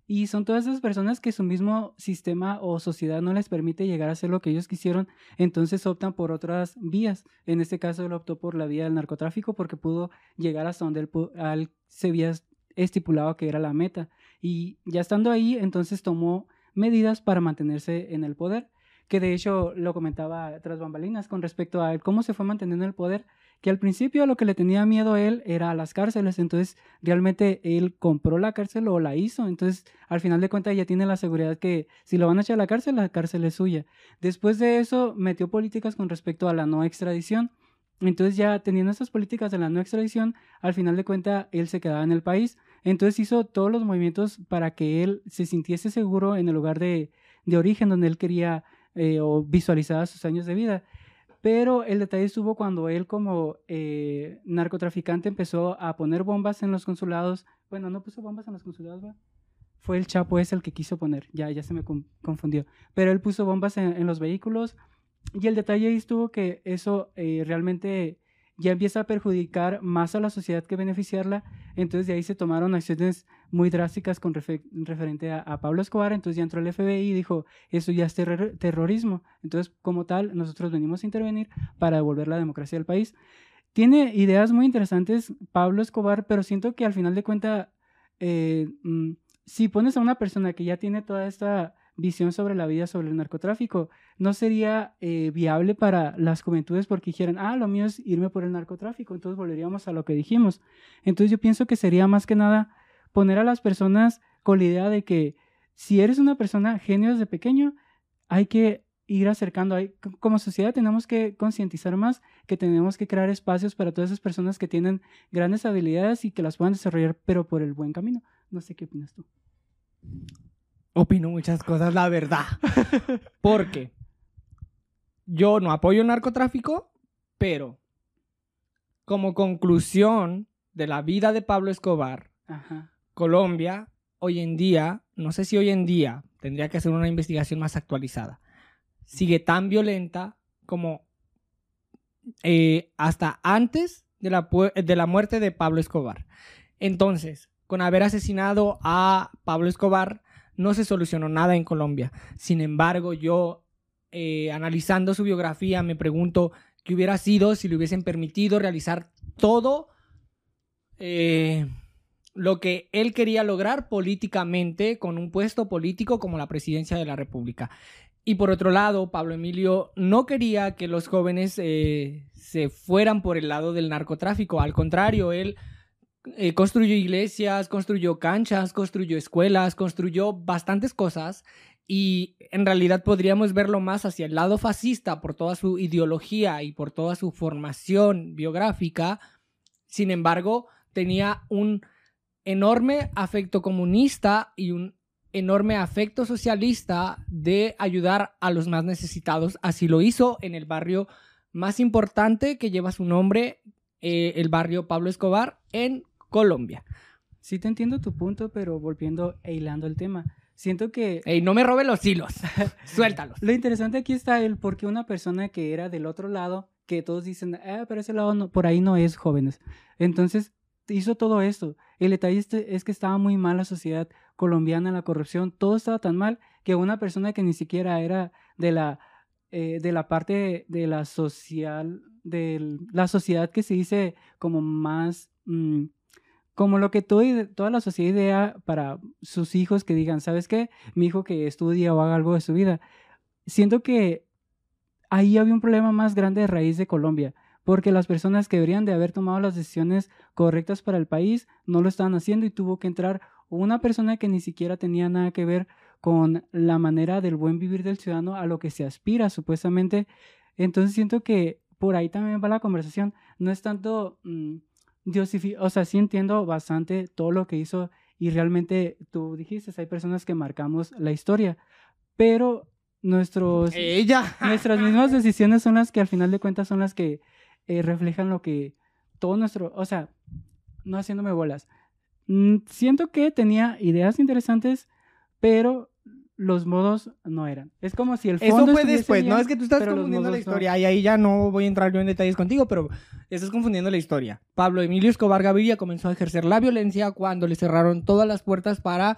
Y son todas esas personas que su mismo sistema o sociedad no les permite llegar a hacer lo que ellos quisieron, entonces optan por otras vías. En este caso, él optó por la vía del narcotráfico porque pudo llegar hasta donde él, se había estipulado que era la meta. Y ya estando ahí, entonces tomó medidas para mantenerse en el poder, que de hecho lo comentaba tras bambalinas con respecto a cómo se fue manteniendo en el poder, que al principio lo que le tenía miedo a él era a las cárceles, entonces realmente él compró la cárcel o la hizo, entonces al final de cuentas ya tiene la seguridad que si lo van a echar a la cárcel, la cárcel es suya. Después de eso metió políticas con respecto a la no extradición, entonces ya teniendo estas políticas de la no extradición, al final de cuentas él se quedaba en el país. Entonces hizo todos los movimientos para que él se sintiese seguro en el lugar de, de origen donde él quería eh, o visualizaba sus años de vida. Pero el detalle estuvo cuando él como eh, narcotraficante empezó a poner bombas en los consulados. Bueno, no puso bombas en los consulados, ¿va? Fue el Chapo ese el que quiso poner. Ya, ya se me confundió. Pero él puso bombas en, en los vehículos y el detalle ahí estuvo que eso eh, realmente ya empieza a perjudicar más a la sociedad que beneficiarla. Entonces de ahí se tomaron acciones muy drásticas con referente a, Pablo Escobar. Entonces ya entró el FBI y dijo, eso ya es terrorismo. Entonces como tal, nosotros venimos a intervenir para devolver la democracia al país. Tiene ideas muy interesantes Pablo Escobar, pero siento que al final de cuentas, eh, mm, si pones a una persona que ya tiene toda esta visión sobre la vida, sobre el narcotráfico, no sería eh, viable para las juventudes porque dijeran, ah, lo mío es irme por el narcotráfico, entonces volveríamos a lo que dijimos. Entonces yo pienso que sería más que nada poner a las personas con la idea de que si eres una persona genio desde pequeño, hay que ir acercando. C- como sociedad tenemos que concientizar más que tenemos que crear espacios para todas esas personas que tienen grandes habilidades y que las puedan desarrollar, pero por el buen camino. No sé qué opinas tú. Opino muchas cosas, la verdad. *laughs* Porque yo no apoyo el narcotráfico, pero como conclusión de la vida de Pablo Escobar, Ajá. Colombia, hoy en día, no sé si hoy en día, tendría que hacer una investigación más actualizada, sigue tan violenta como eh, hasta antes de la, de la muerte de Pablo Escobar. Entonces, con haber asesinado a Pablo Escobar, no se solucionó nada en Colombia. Sin embargo, yo, eh, analizando su biografía, me pregunto qué hubiera sido si le hubiesen permitido realizar todo eh, lo que él quería lograr políticamente con un puesto político como la presidencia de la República. Y por otro lado, Pablo Emilio no quería que los jóvenes eh, se fueran por el lado del narcotráfico. Al contrario, él eh, construyó iglesias, construyó canchas, construyó escuelas, construyó bastantes cosas. Y en realidad podríamos verlo más hacia el lado fascista por toda su ideología y por toda su formación biográfica. Sin embargo, tenía un enorme afecto comunista y un enorme afecto socialista de ayudar a los más necesitados. Así lo hizo en el barrio más importante que lleva su nombre, eh, el barrio Pablo Escobar, en Colombia. Sí te entiendo tu punto, pero volviendo e hilando el tema. Siento que Ey, no me robe los hilos, *laughs* suéltalos. Lo interesante aquí está el por qué una persona que era del otro lado, que todos dicen, ah, pero ese lado no, por ahí no es jóvenes. Entonces hizo todo esto. El detalle es que estaba muy mal la sociedad colombiana, la corrupción, todo estaba tan mal que una persona que ni siquiera era de la, eh, de la parte de la social, de la sociedad que se dice como más... mm, como lo que todo, toda la sociedad idea para sus hijos que digan, ¿sabes qué? Mi hijo que estudie o haga algo de su vida. Siento que ahí había un problema más grande de raíz de Colombia, porque las personas que deberían de haber tomado las decisiones correctas para el país no lo estaban haciendo y tuvo que entrar una persona que ni siquiera tenía nada que ver con la manera del buen vivir del ciudadano a lo que se aspira supuestamente. Entonces siento que por ahí también va la conversación. No es tanto... mm, diosifi- o sea, sí entiendo bastante todo lo que hizo y realmente tú dijiste, hay personas que marcamos la historia, pero nuestros, Ella. nuestras mismas decisiones son las que al final de cuentas son las que eh, reflejan lo que todo nuestro, o sea, no haciéndome bolas. Mm, Siento que tenía ideas interesantes, pero los modos no eran. Es como si el fondo Eso fue después, bien, no es que tú estás confundiendo la modos no. historia y ahí ya no voy a entrar yo en detalles contigo, pero estás confundiendo la historia. Pablo Emilio Escobar Gaviria comenzó a ejercer la violencia cuando le cerraron todas las puertas para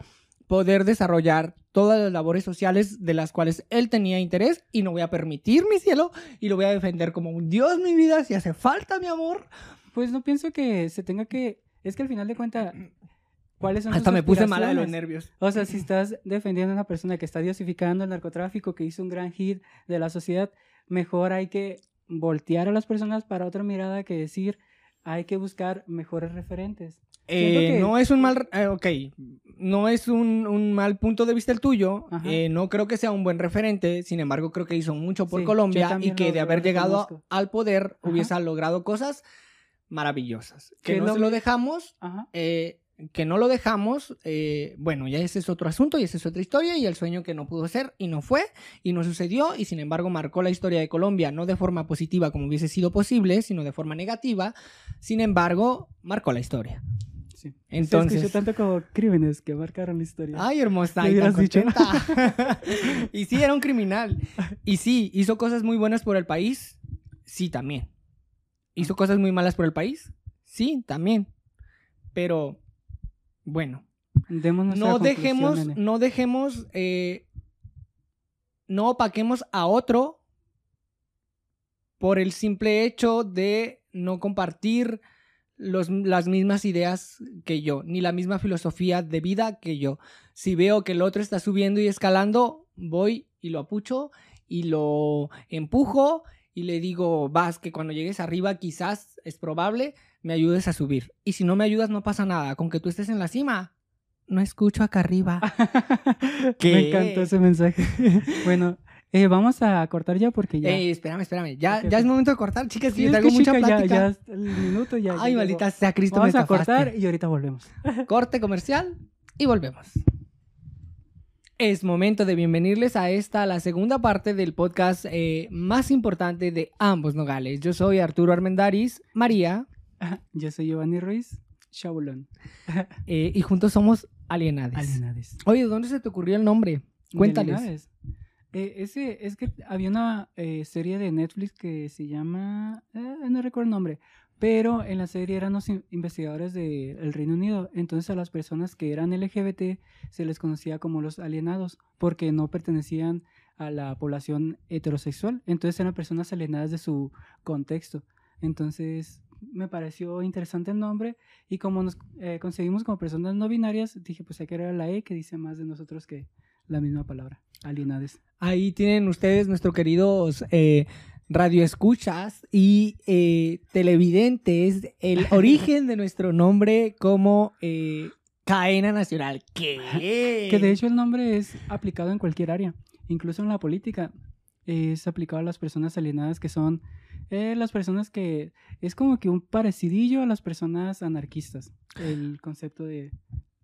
poder desarrollar todas las labores sociales de las cuales él tenía interés y no voy a permitir mi cielo y lo voy a defender como un dios mi vida si hace falta mi amor. Pues no pienso que se tenga que. Es que al final de cuentas, ¿cuáles son Hasta me puse mala de los nervios. O sea, si estás defendiendo a una persona que está diosificando el narcotráfico, que hizo un gran hit de la sociedad, mejor hay que voltear a las personas para otra mirada que decir, hay que buscar mejores referentes. Eh, que- No es un mal, eh, ok, no es un, un mal punto de vista el tuyo, eh, no creo que sea un buen referente, sin embargo creo que hizo mucho por Sí, Colombia y que de haber llegado al poder Ajá. hubiese logrado cosas maravillosas. ¿Qué Que no lo dejamos, que no lo dejamos, bueno, ya ese es otro asunto y esa es otra historia y el sueño que no pudo ser y no fue y no sucedió y sin embargo marcó la historia de Colombia no de forma positiva como hubiese sido posible, sino de forma negativa, sin embargo marcó la historia. Sí. Entonces- Se escuchó tanto como crímenes que marcaron la historia. Ay, hermosa. ¿Le y tan contenta. *laughs* y sí, era un criminal. Y sí, hizo cosas muy buenas por el país. Sí, también. ¿Hizo cosas muy malas por el país? Sí, también. Pero, bueno, no dejemos, nene. no dejemos, eh, no opaquemos a otro por el simple hecho de no compartir los- las mismas ideas que yo, ni la misma filosofía de vida que yo. Si veo que el otro está subiendo y escalando, voy y lo apucho y lo empujo y le digo, vas, que cuando llegues arriba quizás es probable me ayudes a subir. Y si no me ayudas no pasa nada, con que tú estés en la cima. No escucho acá arriba. *laughs* ¿Qué? Me encantó ese mensaje. *laughs* bueno, Eh, vamos a cortar ya porque ya. Ey, espérame, espérame. Ya, ya es momento de cortar, chicas, Sí, que traigo que, mucha chica, plática. ya el minuto ya. Ay, maldita sea, Cristo, Vamos me a cortar y ahorita volvemos. *laughs* Corte comercial y volvemos. Es momento de bienvenirles a esta, la segunda parte del podcast eh, más importante de ambos nogales. Yo soy Arturo Armendaris, María, *laughs* Yo soy Giovanni Ruiz, Chabulón. *laughs* eh, y juntos somos Alienades. Alienades. Oye, ¿de dónde se te ocurrió el nombre? ¿De Cuéntales. Eh, ese, es que había una eh, serie de Netflix que se llama. eh, no recuerdo el nombre. Pero en la serie eran los in- investigadores del Reino Unido. Entonces a las personas que eran LGBT se les conocía como los alienados. Porque no pertenecían a la población heterosexual. Entonces eran personas alienadas de su contexto. Entonces me pareció interesante el nombre. Y como nos eh, concebimos como personas no binarias, dije pues hay que agregar la E que dice más de nosotros que la misma palabra. Alienades. Ahí tienen ustedes nuestros queridos eh, radioescuchas y eh, televidentes el *laughs* origen de nuestro nombre como eh, cadena nacional. ¿Qué? Que de hecho el nombre es aplicado en cualquier área, incluso en la política. Es aplicado a las personas alienadas que son eh, las personas que es como que un parecidillo a las personas anarquistas, el concepto de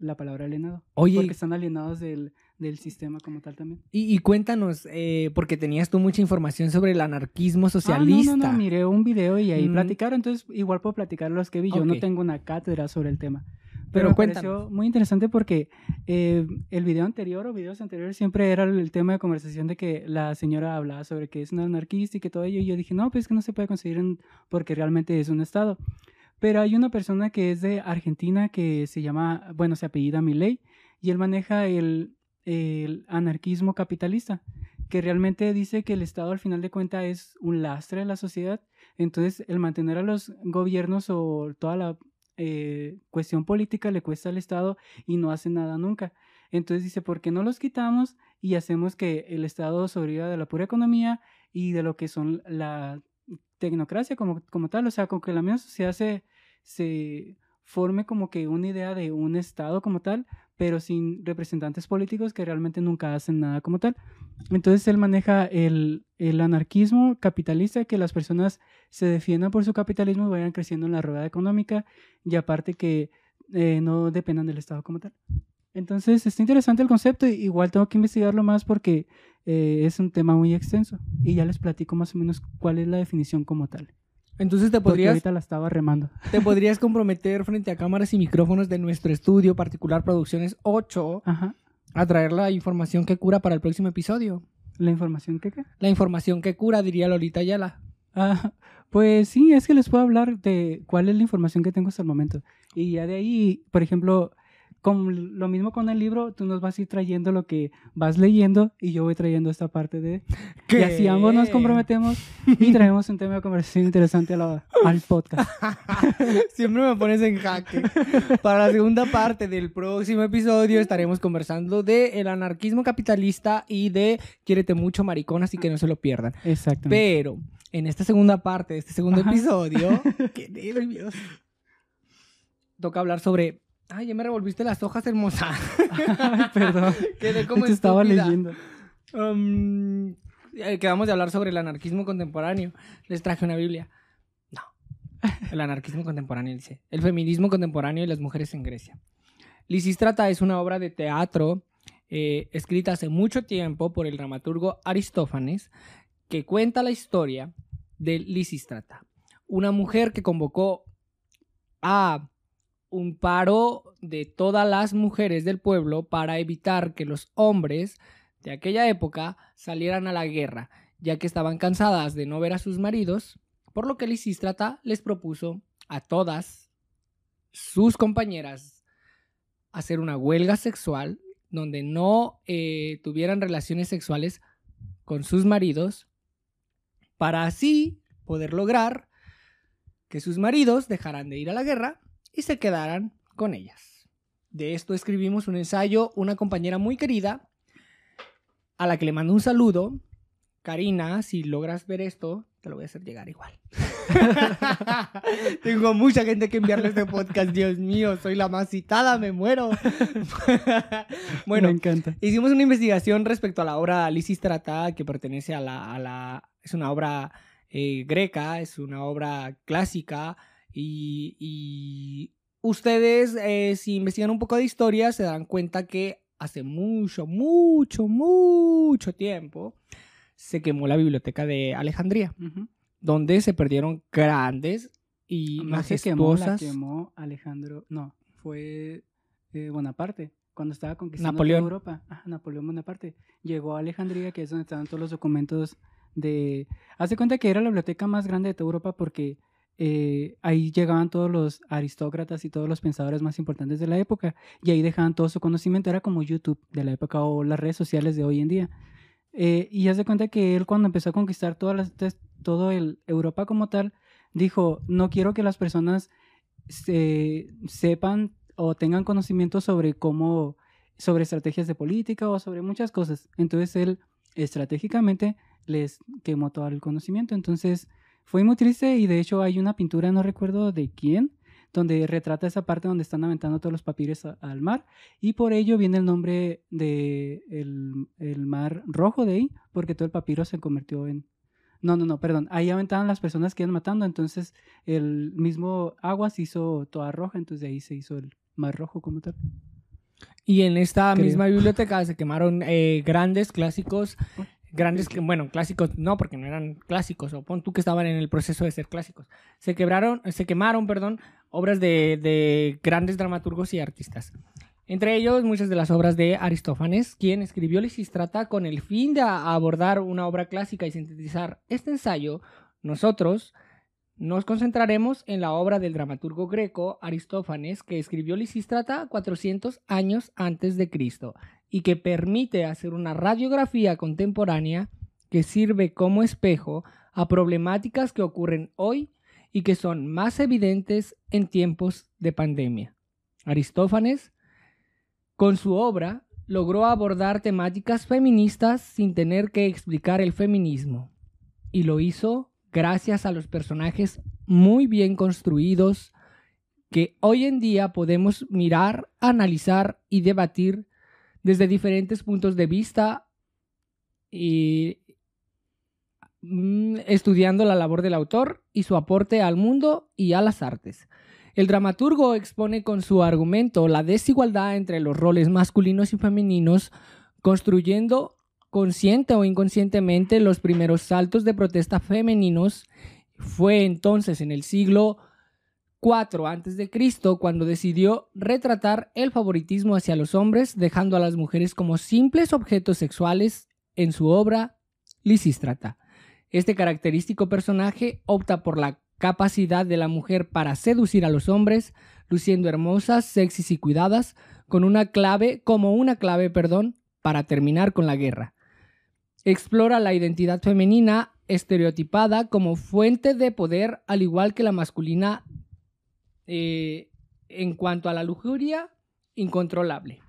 la palabra alienado. Oye, Porque están alienados del, del sistema como tal también. y, y cuéntanos, eh, porque tenías tú mucha información sobre el anarquismo Ah, socialista. no, no, no, miré un video y ahí Mm. platicaron, entonces igual puedo platicar los que vi. Yo Ok. no tengo una cátedra sobre el tema. Pero Pero, me pareció muy interesante porque eh, el video anterior o videos anteriores siempre era el tema de conversación de que la señora hablaba sobre que es una anarquista y que todo ello. Y yo dije, no, pues que no se puede conseguir en- porque realmente es un estado. Pero hay una persona que es de Argentina que se llama, bueno, se apellida Milei y él maneja el, el anarquismo capitalista, que realmente dice que el Estado al final de cuentas es un lastre de la sociedad. Entonces, el mantener a los gobiernos o toda la eh, cuestión política le cuesta al Estado y no hace nada nunca. Entonces dice, ¿por qué no los quitamos y hacemos que el Estado sobreviva de la pura economía y de lo que son la tecnocracia como, como tal? O sea, con que la misma sociedad se, se forme como que una idea de un Estado como tal, pero sin representantes políticos que realmente nunca hacen nada como tal. Entonces él maneja el, el anarquismo capitalista, que las personas se defiendan por su capitalismo y vayan creciendo en la rueda económica y aparte que eh, no dependan del Estado como tal. Entonces está interesante el concepto, igual tengo que investigarlo más porque eh, es un tema muy extenso y ya les platico más o menos cuál es la definición como tal. Entonces te Porque podrías, ahorita la estaba remando. *laughs* te podrías comprometer frente a cámaras y micrófonos de nuestro estudio particular Producciones 8 Ajá. a traer la información que cura para el próximo episodio. La información que qué. La información que cura, diría Lolita Ayala. Ah, pues sí, es que les puedo hablar de cuál es la información que tengo hasta el momento. Y ya de ahí, por ejemplo, con lo mismo con el libro, tú nos vas a ir trayendo lo que vas leyendo y yo voy trayendo esta parte de... Y así ambos nos comprometemos y traemos un tema de conversación interesante la- al podcast. *laughs* Siempre me pones en jaque. Para la segunda parte del próximo episodio estaremos conversando de el anarquismo capitalista y de quiérete mucho maricón, así que no se lo pierdan. Exactamente. Pero en esta segunda parte de este segundo Ajá. episodio, *laughs* qué nervios. Toca hablar sobre. Ay, ya me revolviste las hojas, hermosa. Ay, *laughs* perdón. Quedé como Te estaba leyendo. Um, eh, quedamos de hablar sobre el anarquismo contemporáneo. Les traje una Biblia. No. El anarquismo contemporáneo dice. El feminismo contemporáneo y las mujeres en Grecia. Lisístrata es una obra de teatro eh, escrita hace mucho tiempo por el dramaturgo Aristófanes que cuenta la historia de Lisístrata, una mujer que convocó a un paro de todas las mujeres del pueblo para evitar que los hombres de aquella época salieran a la guerra, ya que estaban cansadas de no ver a sus maridos, por lo que Lisístrata les propuso a todas sus compañeras hacer una huelga sexual donde no eh, tuvieran relaciones sexuales con sus maridos, para así poder lograr que sus maridos dejaran de ir a la guerra y se quedaran con ellas. De esto escribimos un ensayo, una compañera muy querida, a la que le mando un saludo. Karina, si logras ver esto, te lo voy a hacer llegar igual. *laughs* Tengo mucha gente que enviarle este podcast. Dios mío, soy la más citada, me muero. *laughs* bueno, Me encanta. hicimos una investigación respecto a la obra Lysistrata, que pertenece a la, a la- Es una obra eh, greca, es una obra clásica. Y, y ustedes, eh, si investigan un poco de historia, se darán cuenta que hace mucho, mucho, mucho tiempo se quemó la biblioteca de Alejandría donde se perdieron grandes y No se quemó, la majestuosas. quemó Alejandro. No, fue eh, Bonaparte. Cuando estaba conquistando Napoleón. toda Europa. Napoleón Bonaparte. Llegó a Alejandría, que es donde estaban todos los documentos de... Hace cuenta que era la biblioteca más grande de toda Europa porque eh, ahí llegaban todos los aristócratas y todos los pensadores más importantes de la época. Y ahí dejaban todo su conocimiento. Era como YouTube de la época o las redes sociales de hoy en día. Eh, y hace cuenta que él cuando empezó a conquistar todas las, tes- todo el Europa como tal, dijo, no quiero que las personas se- sepan o tengan conocimiento sobre cómo, sobre estrategias de política o sobre muchas cosas. Entonces él estratégicamente les quemó todo el conocimiento. Entonces fue muy triste y de hecho hay una pintura, no recuerdo de quién, donde retrata esa parte donde están aventando todos los papiros a- al mar y por ello viene el nombre de el, el mar rojo de ahí, porque todo el papiro se convirtió en... No, no, no, perdón. Ahí aventaban las personas que iban matando, entonces el mismo agua se hizo toda roja, entonces de ahí se hizo el mar rojo como tal. Y en esta Creo. misma biblioteca se quemaron eh, grandes clásicos. Grandes, bueno, clásicos no, porque no eran clásicos, o pon tú que estaban en el proceso de ser clásicos. Se quebraron, se quemaron, perdón, obras de, de grandes dramaturgos y artistas. Entre ellos, muchas de las obras de Aristófanes, quien escribió Lisistrata con el fin de abordar una obra clásica y sintetizar este ensayo. Nosotros nos concentraremos en la obra del dramaturgo greco Aristófanes, que escribió Lisístrata 400 años antes de Cristo y que permite hacer una radiografía contemporánea que sirve como espejo a problemáticas que ocurren hoy y que son más evidentes en tiempos de pandemia. Aristófanes, con su obra, logró abordar temáticas feministas sin tener que explicar el feminismo y lo hizo gracias a los personajes muy bien construidos que hoy en día podemos mirar, analizar y debatir desde diferentes puntos de vista y mm, estudiando la labor del autor y su aporte al mundo y a las artes. El dramaturgo expone con su argumento la desigualdad entre los roles masculinos y femeninos, construyendo consciente o inconscientemente los primeros saltos de protesta femeninos. Fue entonces en el siglo IV antes de Cristo cuando decidió retratar el favoritismo hacia los hombres, dejando a las mujeres como simples objetos sexuales en su obra Lisístrata. Este característico personaje opta por la capacidad de la mujer para seducir a los hombres, luciendo hermosas, sexys y cuidadas, con una clave, como una clave, perdón, para terminar con la guerra. Explora la identidad femenina estereotipada como fuente de poder, al igual que la masculina eh, en cuanto a la lujuria incontrolable.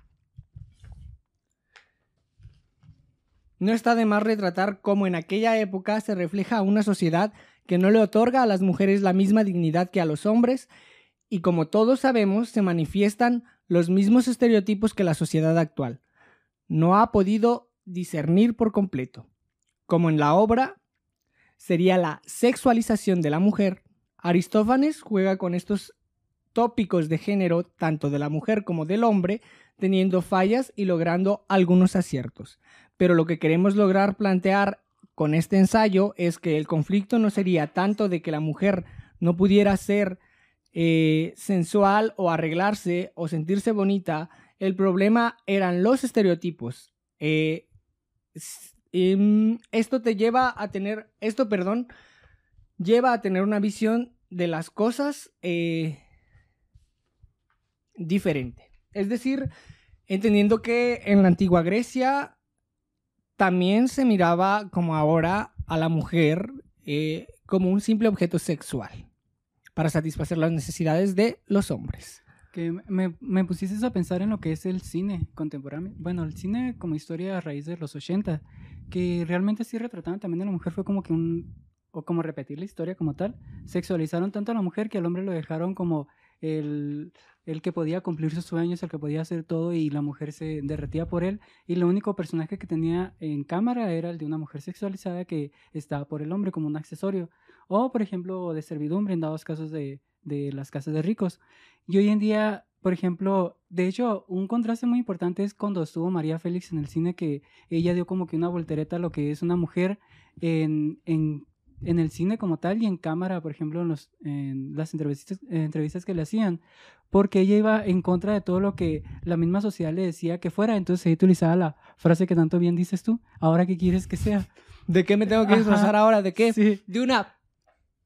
No está de más retratar cómo en aquella época se refleja una sociedad que no le otorga a las mujeres la misma dignidad que a los hombres y como todos sabemos se manifiestan los mismos estereotipos que la sociedad actual. No ha podido discernir por completo. Como en la obra sería la sexualización de la mujer, Aristófanes juega con estos tópicos de género tanto de la mujer como del hombre, teniendo fallas y logrando algunos aciertos. Pero lo que queremos lograr plantear con este ensayo es que el conflicto no sería tanto de que la mujer no pudiera ser eh, sensual o arreglarse o sentirse bonita, el problema eran los estereotipos. Eh, em, esto te lleva a tener, esto, perdón, lleva a tener una visión de las cosas eh, diferente. Es decir, entendiendo que en la antigua Grecia también se miraba como ahora a la mujer eh, como un simple objeto sexual para satisfacer las necesidades de los hombres. Que me, me pusiste a pensar en lo que es el cine contemporáneo. Bueno, el cine como historia a raíz de los 80, que realmente sí retrataban también a la mujer, fue como que un o como repetir la historia como tal, sexualizaron tanto a la mujer que al hombre lo dejaron como el, el que podía cumplir sus sueños, el que podía hacer todo y la mujer se derretía por él. Y el único personaje que tenía en cámara era el de una mujer sexualizada que estaba por el hombre como un accesorio. O, por ejemplo, de servidumbre en dados casos de, de las casas de ricos. Y hoy en día, por ejemplo, de hecho, un contraste muy importante es cuando estuvo María Félix en el cine, que ella dio como que una voltereta a lo que es una mujer en, en, en el cine como tal y en cámara, por ejemplo, en, los, en las entrevistas, entrevistas que le hacían, porque ella iba en contra de todo lo que la misma sociedad le decía que fuera, entonces se utilizaba la frase que tanto bien dices tú, ahora qué quieres que sea. ¿De qué me tengo que disfrazar ahora? ¿De qué? Sí. De una...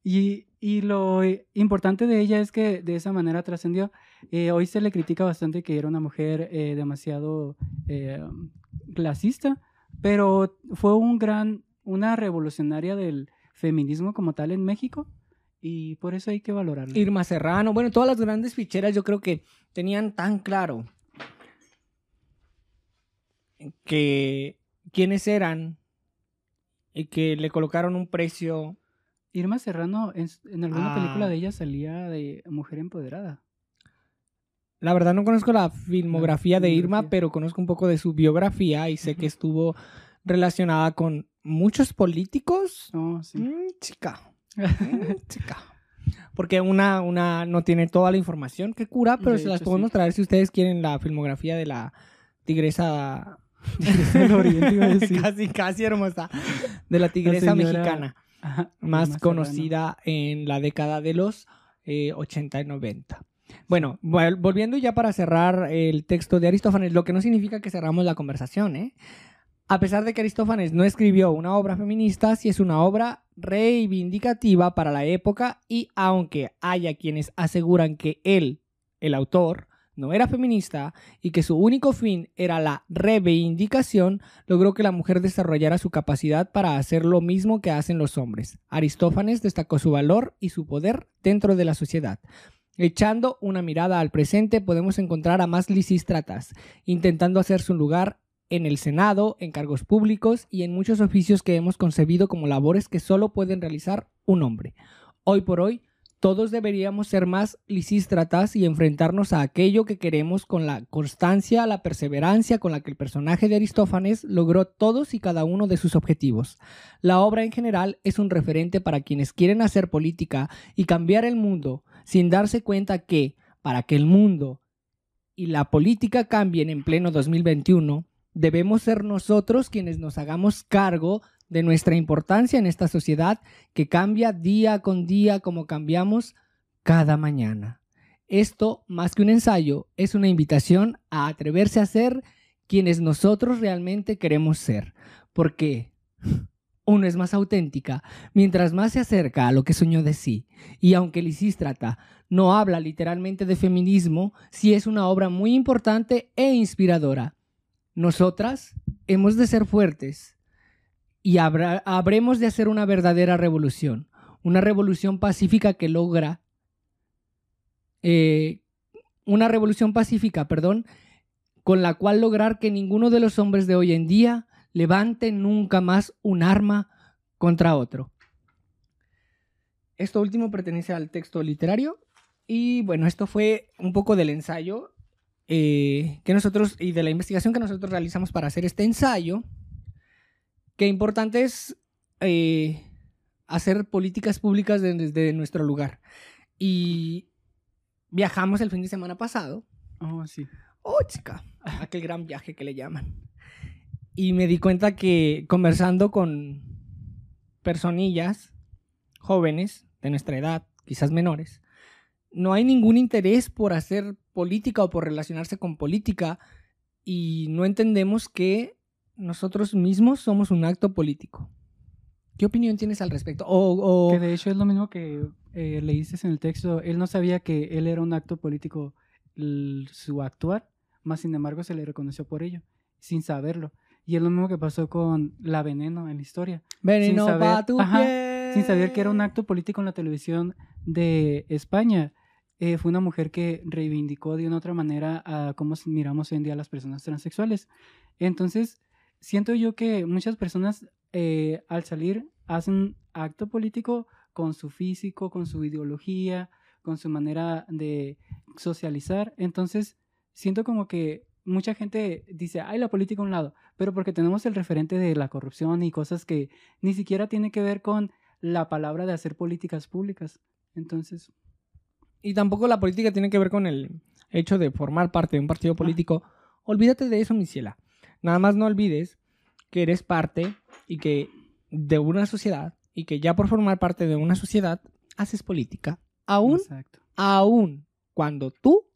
Y, y lo eh, importante de ella es que de esa manera trascendió. Eh, hoy se le critica bastante que era una mujer eh, demasiado eh, clasista, pero fue un gran, una revolucionaria del feminismo como tal en México y por eso hay que valorarlo. Irma Serrano, bueno, todas las grandes ficheras yo creo que tenían tan claro que quiénes eran y que le colocaron un precio. Irma Serrano, en, en alguna Ah. película de ella salía de mujer empoderada. La verdad no conozco la filmografía de Irma, pero conozco un poco de su biografía y sé que estuvo relacionada con muchos políticos. No, sí. Mm, chica, *laughs* mm, chica. Porque una, una no tiene toda la información que cura, pero De se las podemos sí. traer si ustedes quieren la filmografía de la tigresa *laughs* del Oriente iba a *laughs* decir. casi, casi hermosa. De la tigresa señora mexicana, Ajá, más conocida en la década de los eh, 80 y 90. Bueno, vol- volviendo ya para cerrar el texto de Aristófanes, lo que no significa que cerramos la conversación, ¿eh? A pesar de que Aristófanes no escribió una obra feminista, sí es una obra reivindicativa para la época y aunque haya quienes aseguran que él, el autor, no era feminista y que su único fin era la reivindicación, logró que la mujer desarrollara su capacidad para hacer lo mismo que hacen los hombres. Aristófanes destacó su valor y su poder dentro de la sociedad. Echando una mirada al presente podemos encontrar a más lisístratas, intentando hacerse un lugar en el Senado, en cargos públicos y en muchos oficios que hemos concebido como labores que solo pueden realizar un hombre. Hoy por hoy, todos deberíamos ser más lisístratas y enfrentarnos a aquello que queremos con la constancia, la perseverancia con la que el personaje de Aristófanes logró todos y cada uno de sus objetivos. La obra en general es un referente para quienes quieren hacer política y cambiar el mundo sin darse cuenta que, para que el mundo y la política cambien en pleno 2021, debemos ser nosotros quienes nos hagamos cargo de nuestra importancia en esta sociedad que cambia día con día como cambiamos cada mañana. Esto, más que un ensayo, es una invitación a atreverse a ser quienes nosotros realmente queremos ser, porque uno es más auténtica mientras más se acerca a lo que soñó de sí, y aunque Lisístrata no habla literalmente de feminismo, sí es una obra muy importante e inspiradora. Nosotras hemos de ser fuertes y habremos de hacer una verdadera revolución, una revolución pacífica que logra, eh, una revolución pacífica, perdón, con la cual lograr que ninguno de los hombres de hoy en día levante nunca más un arma contra otro. Esto último pertenece al texto literario y bueno, esto fue un poco del ensayo eh, que nosotros y de la investigación que nosotros realizamos para hacer este ensayo. Que importante es eh, hacer políticas públicas de- desde nuestro lugar. Y viajamos el fin de semana pasado Oh, sí. Oh, chica. Aquel gran viaje que le llaman. Y me di cuenta que conversando con personillas jóvenes de nuestra edad, quizás menores, no hay ningún interés por hacer política o por relacionarse con política y no entendemos que nosotros mismos somos un acto político. ¿Qué opinión tienes al respecto? O, o- Que de hecho es lo mismo que eh, leíste en el texto. Él no sabía que él era un acto político su actuar, más sin embargo se le reconoció por ello, sin saberlo. Y es lo mismo que pasó con La Veneno en la historia. Veneno sin saber- pa' tu ajá. Sin saber que era un acto político en la televisión de España. Eh, fue una mujer que reivindicó de una otra manera a cómo miramos hoy en día a las personas transexuales. Entonces, siento yo que muchas personas eh, al salir hacen acto político con su físico, con su ideología, con su manera de socializar. Entonces, siento como que mucha gente dice, ay, la política a un lado, pero porque tenemos el referente de la corrupción y cosas que ni siquiera tiene que ver con la palabra de hacer políticas públicas. Entonces, Y tampoco la política tiene que ver con el hecho de formar parte de un partido político. Olvídate de eso, mi ciela. Nada más no olvides que eres parte y que de una sociedad y que ya por formar parte de una sociedad haces política. Aún, exacto. aún cuando tú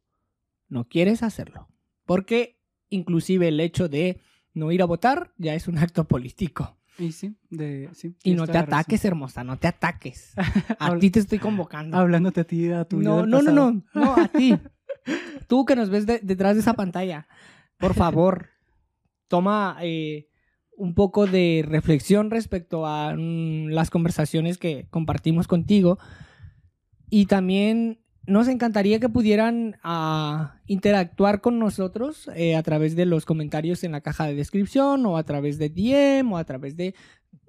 no quieres hacerlo. Porque inclusive el hecho de no ir a votar ya es un acto político. Y sí, de, sí, Y no te razón. ataques, hermosa, no te ataques. *laughs* A ti te estoy convocando. Hablándote a ti, a tu No, no, no, no, no, a ti. *laughs* Tú que nos ves de- detrás de esa pantalla, por *laughs* favor, toma eh, un poco de reflexión respecto a mm, las conversaciones que compartimos contigo. Y también nos encantaría que pudieran ah, interactuar con nosotros eh, a través de los comentarios en la caja de descripción o a través de DM o a través de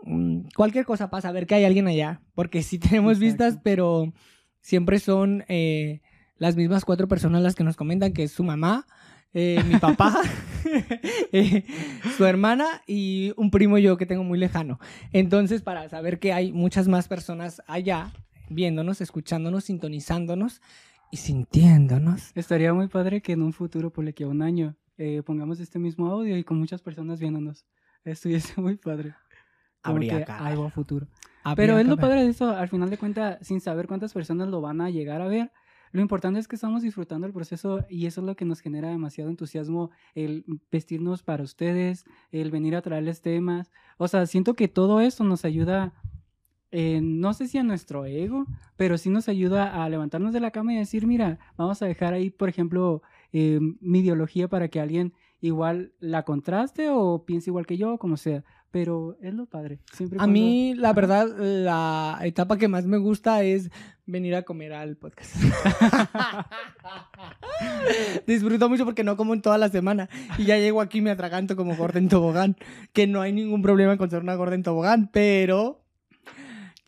mm, cualquier cosa para saber que hay alguien allá. Porque sí *laughs* tenemos Exacto. vistas, pero siempre son eh, las mismas cuatro personas las que nos comentan, que es su mamá, eh, mi papá, *laughs* *laughs* su hermana y un primo yo que tengo muy lejano. Entonces, para saber que hay muchas más personas allá viéndonos, escuchándonos, sintonizándonos y sintiéndonos. Estaría muy padre que en un futuro, por aquí a un año, eh, pongamos este mismo audio y con muchas personas viéndonos. Estuviese *laughs* muy padre. Como Habría que algo a futuro. Habría Pero es lo padre de esto, al final de cuentas, sin saber cuántas personas lo van a llegar a ver, lo importante es que estamos disfrutando el proceso y eso es lo que nos genera demasiado entusiasmo, el vestirnos para ustedes, el venir a traerles temas. O sea, siento que todo eso nos ayuda, eh, no sé si a nuestro ego, pero sí nos ayuda a levantarnos de la cama y decir, mira, vamos a dejar ahí, por ejemplo, eh, mi ideología para que alguien igual la contraste o piense igual que yo, como sea. Pero es lo padre. Siempre A cuando- mí, la verdad, la etapa que más me gusta es venir a comer al podcast. *laughs* Disfruto mucho porque no como en toda la semana. Y ya llego aquí y me atraganto como gorda en tobogán. Que no hay ningún problema con ser una gorda en tobogán, pero...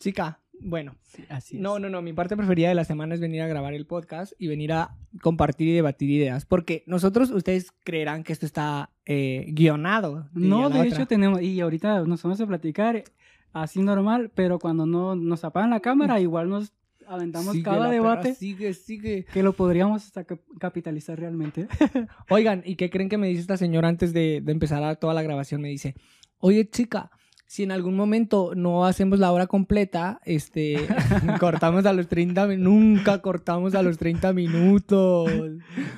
Chica, bueno. Sí, así es. No, no, no. Mi parte preferida de la semana es venir a grabar el podcast y venir a compartir y debatir ideas. Porque nosotros, ustedes creerán que esto está eh, guionado. No, de otra. hecho tenemos, y ahorita nos vamos a platicar así normal, pero cuando no nos apagan la cámara, igual nos aventamos Sigue cada debate Sigue, sigue. que lo podríamos hasta cap- capitalizar realmente. *laughs* Oigan, ¿y qué creen que me dice esta señora antes de, de empezar a toda la grabación? Me dice, oye chica, si en algún momento no hacemos la hora completa, este, *laughs* cortamos a los 30 minutos, nunca cortamos a los 30 minutos.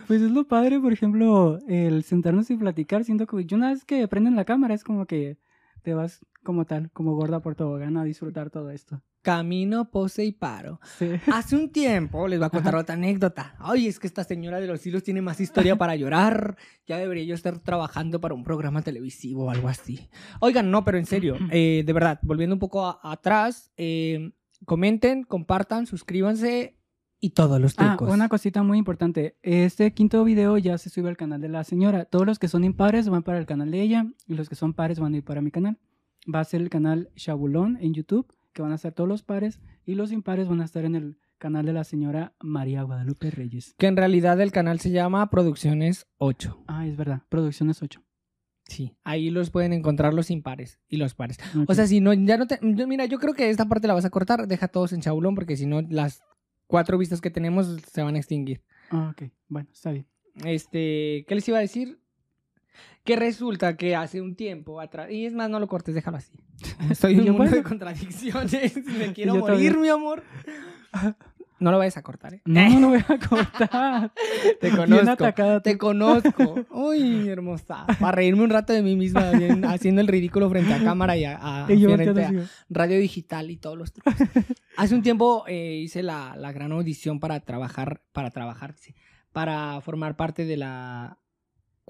Pues es lo padre, por ejemplo, el sentarnos y platicar, siento que yo una vez que prenden la cámara es como que te vas como tal, como gorda por tobogán a disfrutar todo esto. Camino, pose y paro. Sí. *laughs* Hace un tiempo, les voy a contar otra anécdota. Ay, es que esta señora de los hilos tiene más historia para llorar. Ya debería yo estar trabajando para un programa televisivo o algo así. Oigan, no, pero en serio, eh, de verdad, volviendo un poco a- atrás, eh, comenten, compartan, suscríbanse y todos los Ah, trucos. una cosita muy importante. Este quinto video ya se sube al canal de la señora. Todos los que son impares van para el canal de ella y los que son pares van a ir para mi canal. Va a ser el canal Shabulón en YouTube, que van a estar todos los pares, y los impares van a estar en el canal de la señora María Guadalupe Reyes. Que en realidad el canal se llama Producciones 8. Ah, es verdad. Producciones 8. Sí, ahí los pueden encontrar los impares y los pares. O sea, si no, ya no te. yo- mira, yo creo que esta parte la vas a cortar. Deja todos en Shaulón porque si no, las cuatro vistas que tenemos se van a extinguir. Ah, ok. Bueno, está bien. Este, ¿qué les iba a decir? Que resulta que hace un tiempo atrás. Y es más, no lo cortes, déjalo así. *laughs* Estoy en un mundo de contradicciones. Me *laughs* quiero morir, mi amor. No lo vayas a cortar, ¿eh? No, no lo voy a *laughs* cortar. Te Bien conozco. atacada tú. Te conozco. Uy, hermosa. Para reírme un rato de mí misma, bien, haciendo el ridículo frente a cámara y a, a- Y yo frente a radio digital y todos los trucos. Hace un tiempo eh, hice la, la gran audición para trabajar, para trabajar, sí, para formar parte de la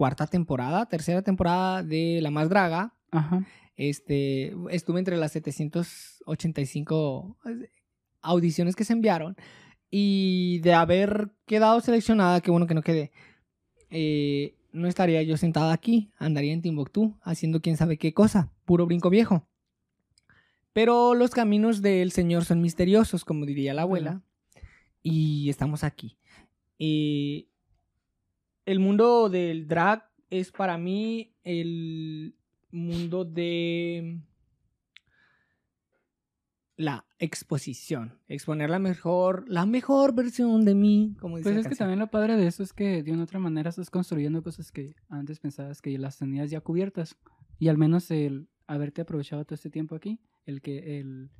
cuarta temporada, tercera temporada de La Más Draga. Ajá. Este, estuve entre las 785 audiciones que se enviaron y de haber quedado seleccionada, qué bueno que no quedé, eh, no estaría yo sentada aquí, andaría en Timbuktu haciendo quién sabe qué cosa, puro brinco viejo. Pero los caminos del Señor son misteriosos, como diría la abuela. Y estamos aquí. Eh, el mundo del drag es para mí el mundo de la exposición, exponer la mejor, la mejor versión de mí, como dice Pues es que también lo padre de eso es que de una otra manera estás construyendo cosas que antes pensabas que las tenías ya cubiertas. Y al menos el haberte aprovechado todo este tiempo aquí, el que el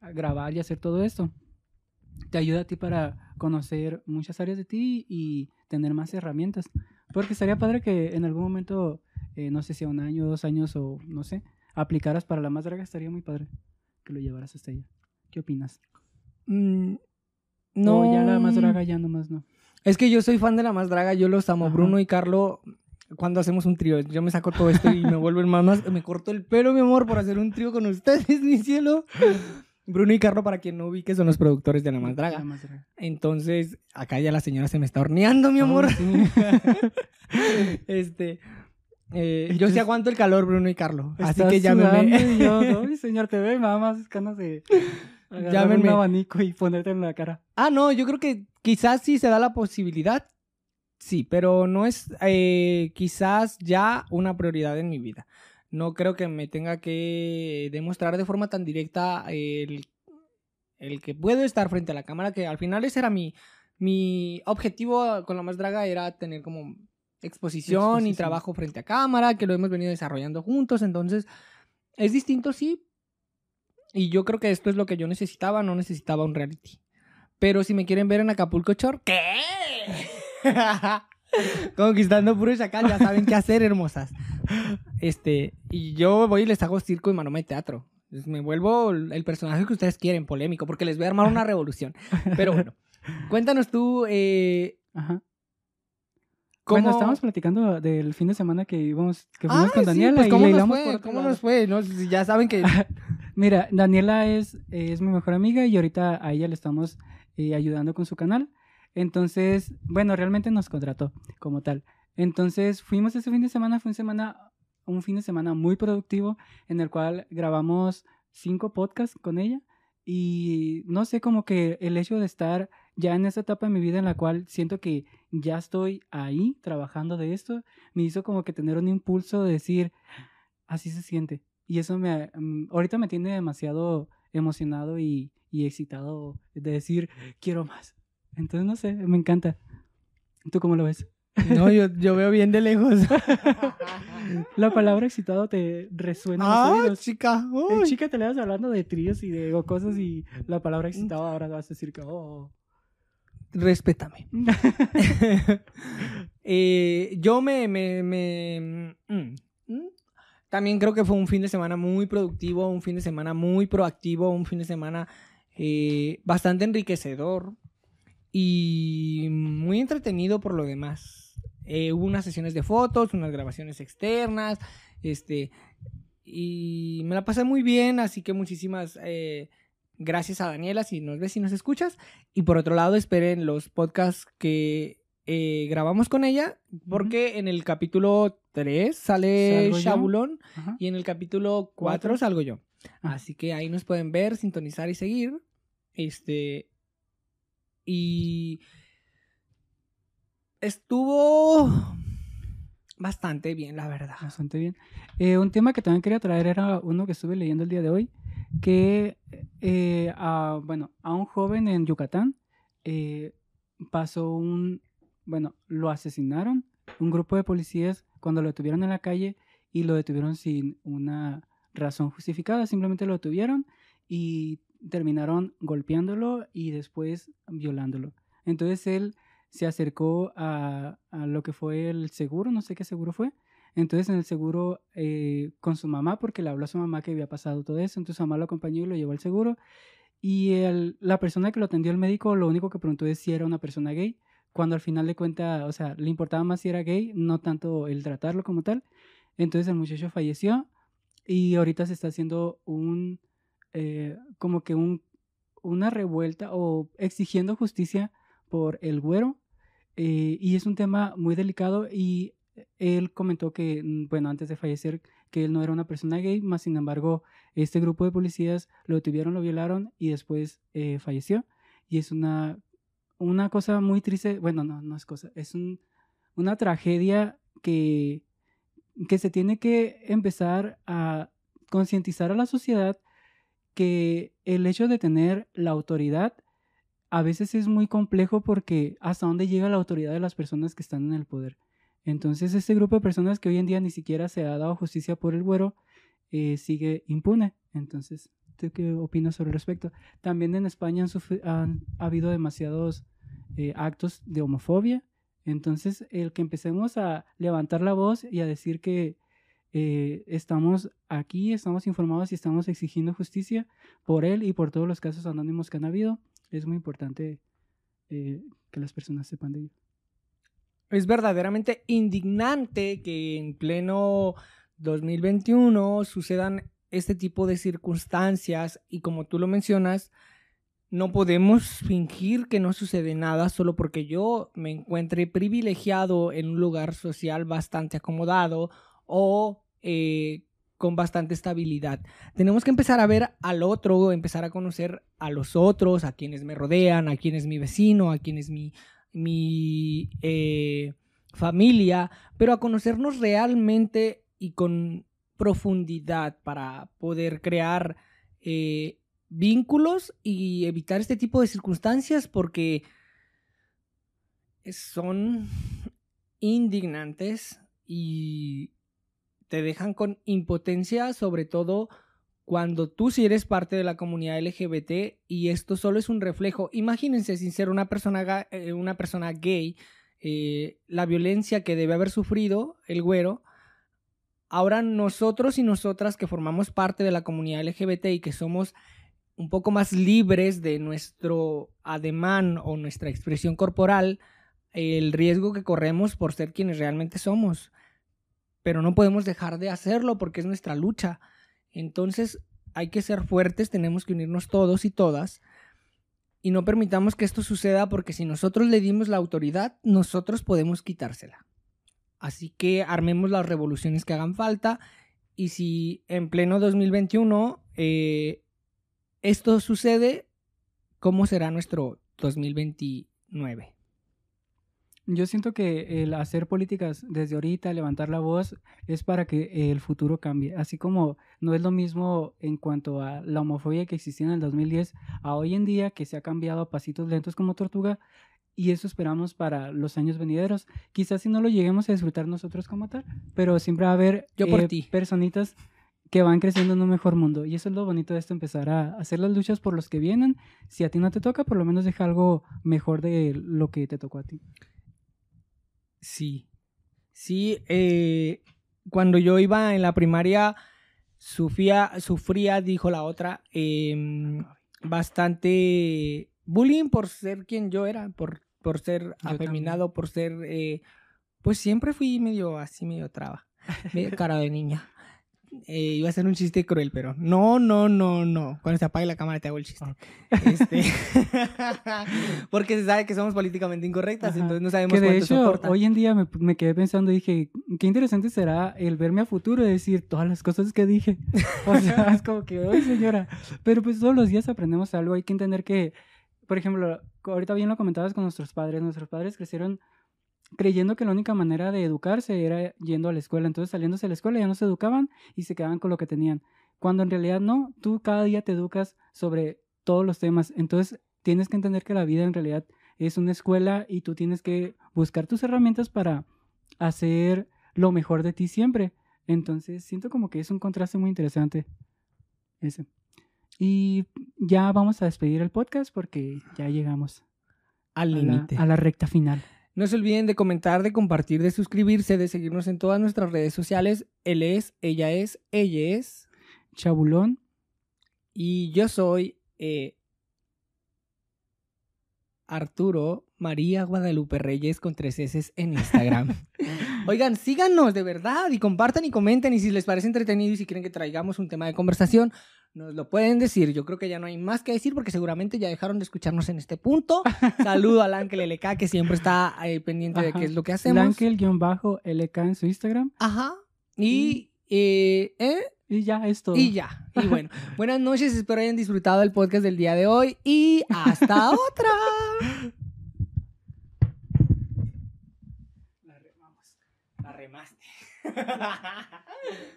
grabar y hacer todo esto, te ayuda a ti para conocer muchas áreas de ti y tener más herramientas. Porque estaría padre que en algún momento, eh, no sé si a un año, dos años o no sé, aplicaras para la más draga, estaría muy padre que lo llevaras hasta allá. ¿Qué opinas? Mm, No, no, ya la más draga ya nomás no. Es que yo soy fan de la más draga, yo los amo. Ajá. Bruno y Carlo, cuando hacemos un trío, yo me saco todo esto y me vuelvo el más, más- me corto el pelo, mi amor, por hacer un trío con ustedes, *laughs* mi cielo. Bruno y Carlo, para quien no ubique, son los productores de la más La draga. más draga. Entonces, acá ya la señora se me está horneando, mi amor. Oh, sí. *laughs* este, eh, yo sí aguanto el calor, Bruno y Carlo. Así que llámenme. yo, *laughs* "Ay, señor, te ve, mamás, ganas de Llámenme. un abanico y ponerte en la cara. Ah, no, yo creo que quizás sí se da la posibilidad. Sí, pero no es eh, quizás ya una prioridad en mi vida. No creo que me tenga que demostrar de forma tan directa el, el que puedo estar frente a la cámara, que al final ese era mi, mi objetivo con la más draga, era tener como exposición, y trabajo frente a cámara, que lo hemos venido desarrollando juntos, entonces es distinto, sí. Y yo creo que esto es lo que yo necesitaba, no necesitaba un reality. Pero si me quieren ver en Acapulco Shore, ¿qué? *laughs* Conquistando puro acá, ya saben qué hacer, hermosas. Este, y yo voy y les hago circo y maroma de teatro. Entonces, me vuelvo el personaje que ustedes quieren, polémico, porque les voy a armar una revolución. Pero bueno, *laughs* cuéntanos tú, eh, Ajá. ¿cómo... Bueno, estábamos platicando del fin de semana que íbamos, que Ah, fuimos con sí, Daniela pues, y ¿cómo le nos fue? ¿Cómo lado. nos fue? No, ya saben que... *laughs* Mira, Daniela es, es mi mejor amiga y ahorita a ella le estamos eh, ayudando con su canal. Entonces, bueno, realmente nos contrató como tal. Entonces, fuimos ese fin de semana, fue un, semana, un fin de semana muy productivo en el cual grabamos cinco podcasts con ella. Y no sé, como que el hecho de estar ya en esa etapa de mi vida en la cual siento que ya estoy ahí trabajando de esto, me hizo como que tener un impulso de decir, así se siente. Y eso me, mm, ahorita me tiene demasiado emocionado y, y excitado de decir, quiero más. Entonces, no sé, me encanta. ¿Tú cómo lo ves? No, yo, yo veo bien de lejos. *laughs* La palabra excitado te resuena en los ah, oídos. chica. Uy. chica te le vas hablando de tríos y de cosas y la palabra excitado ahora vas a decir que, oh. Respétame. *laughs* *laughs* Eh, yo me... me, me- mm, mm. También creo que fue un fin de semana muy productivo, un fin de semana muy proactivo, un fin de semana eh, bastante enriquecedor y muy entretenido por lo demás. Eh, hubo unas sesiones de fotos, unas grabaciones externas, este, y me la pasé muy bien, así que muchísimas eh, gracias a Daniela si nos ves y nos escuchas. Y por otro lado, esperen los podcasts que eh, grabamos con ella, porque en el capítulo 3 sale. Shabulón y en el capítulo 4 ¿Cuatro? salgo yo. Ah. Así que ahí nos pueden ver, sintonizar y seguir. Este. Y. Estuvo bastante bien, la verdad. Bastante bien. Eh, un tema que también quería traer era uno que estuve leyendo el día de hoy, que, eh, a, bueno, a un joven en Yucatán eh, pasó un, bueno, lo asesinaron, un grupo de policías cuando lo detuvieron en la calle y lo detuvieron sin una razón justificada, simplemente lo detuvieron y terminaron golpeándolo y después violándolo. Entonces él se acercó a, a lo que fue el seguro, no sé qué seguro fue. Entonces en el seguro eh, con su mamá, porque le habló a su mamá que había pasado todo eso, entonces su mamá lo acompañó y lo llevó al seguro. Y el- la persona que lo atendió el médico lo único que preguntó es si era una persona gay, cuando al final de cuenta, o sea, le importaba más si era gay, no tanto el tratarlo como tal. Entonces el muchacho falleció y ahorita se está haciendo un, eh, como que un, una revuelta o exigiendo justicia por el güero. eh, y es un tema muy delicado y él comentó que, mm, bueno, antes de fallecer, que él no era una persona gay, más sin embargo, este grupo de policías lo detuvieron, lo violaron y después eh, falleció. Y es una, una cosa muy triste, bueno, no, no es cosa, es un, una tragedia que, que se tiene que empezar a concientizar a la sociedad que el hecho de tener la autoridad a veces es muy complejo porque hasta dónde llega la autoridad de las personas que están en el poder. Entonces, este grupo de personas que hoy en día ni siquiera se ha dado justicia por el güero, eh, sigue impune. Entonces, ¿tú qué opinas sobre el respecto? También en España han, ha habido demasiados eh, actos de homofobia. Entonces, el que empecemos a levantar la voz y a decir que eh, estamos aquí, estamos informados y estamos exigiendo justicia por él y por todos los casos anónimos que han habido, es muy importante que las personas sepan de ello. Es verdaderamente indignante que en pleno 2021 sucedan este tipo de circunstancias y como tú lo mencionas, no podemos fingir que no sucede nada solo porque yo me encuentre privilegiado en un lugar social bastante acomodado o eh, con bastante estabilidad. Tenemos que empezar a ver al otro, empezar a conocer a los otros, a quienes me rodean, a quién es mi vecino, a quién es mi mi eh, familia, pero a conocernos realmente y con profundidad para poder crear eh, vínculos y evitar este tipo de circunstancias porque son indignantes y te dejan con impotencia, sobre todo cuando tú sí eres parte de la comunidad LGBT y esto solo es un reflejo. Imagínense sin ser una persona, eh, una persona gay, eh, la violencia que debe haber sufrido el güero. Ahora nosotros y nosotras que formamos parte de la comunidad LGBT y que somos un poco más libres de nuestro ademán o nuestra expresión corporal, el riesgo que corremos por ser quienes realmente somos. Pero no podemos dejar de hacerlo porque es nuestra lucha. Entonces hay que ser fuertes, tenemos que unirnos todos y todas y no permitamos que esto suceda porque si nosotros le dimos la autoridad, nosotros podemos quitársela. Así que armemos las revoluciones que hagan falta y si en pleno 2021 eh, esto sucede, ¿cómo será nuestro 2029? Yo siento que el hacer políticas desde ahorita, levantar la voz, es para que el futuro cambie. Así como no es lo mismo en cuanto a la homofobia que existía en el 2010 a hoy en día, que se ha cambiado a pasitos lentos como tortuga, y eso esperamos para los años venideros. Quizás si no lo lleguemos a disfrutar nosotros como tal, pero siempre va a haber Yo por eh, ti. personitas que van creciendo en un mejor mundo. Y eso es lo bonito de esto, empezar a hacer las luchas por los que vienen. Si a ti no te toca, por lo menos deja algo mejor de lo que te tocó a ti. Sí. Sí, eh, cuando yo iba en la primaria, sufría, sufría dijo la otra, em, bastante bullying por ser quien yo era, por, por ser afeminado, por ser... Eh, pues siempre fui medio así, medio traba, medio cara de niña. Eh, iba a ser un chiste cruel, pero no, no, no, no. Cuando se apague la cámara te hago el chiste. Este, *laughs* porque se sabe que somos políticamente incorrectas, entonces no sabemos que de hecho, hoy en día me, me, quedé pensando y dije, qué interesante será el verme a futuro y decir todas las cosas que dije. *laughs* O sea, es como que, hoy señora. Pero pues todos los días aprendemos algo. Hay que entender que, por ejemplo, ahorita bien lo comentabas con nuestros padres. Nuestros padres crecieron creyendo que la única manera de educarse era yendo a la escuela. Entonces, saliéndose de la escuela ya no se educaban y se quedaban con lo que tenían. Cuando en realidad no, tú cada día te educas sobre todos los temas. Entonces, tienes que entender que la vida en realidad es una escuela y tú tienes que buscar tus herramientas para hacer lo mejor de ti siempre. Entonces, siento como que es un contraste muy interesante ese. Y ya vamos a despedir el podcast porque ya llegamos al límite. A la recta final. No se olviden de comentar, de compartir, de suscribirse, de seguirnos en todas nuestras redes sociales. Él es, ella es, ella es. Chabulón. Y yo soy eh, Arturo María Guadalupe Reyes con tres S en Instagram. *laughs* Oigan, síganos de verdad y compartan y comenten y si les parece entretenido y si quieren que traigamos un tema de conversación, nos lo pueden decir. Yo creo que ya no hay más que decir porque seguramente ya dejaron de escucharnos en este punto. *laughs* Saludo al Ángel LK que siempre está eh, pendiente de qué es lo que hacemos. Lankel-LK en su Instagram. Ajá. Y, eh, ¿eh? Y ya es todo. y ya. Y *laughs* bueno, buenas noches. Espero hayan disfrutado el podcast del día de hoy. Y hasta *laughs* otra. La remamos. La remaste.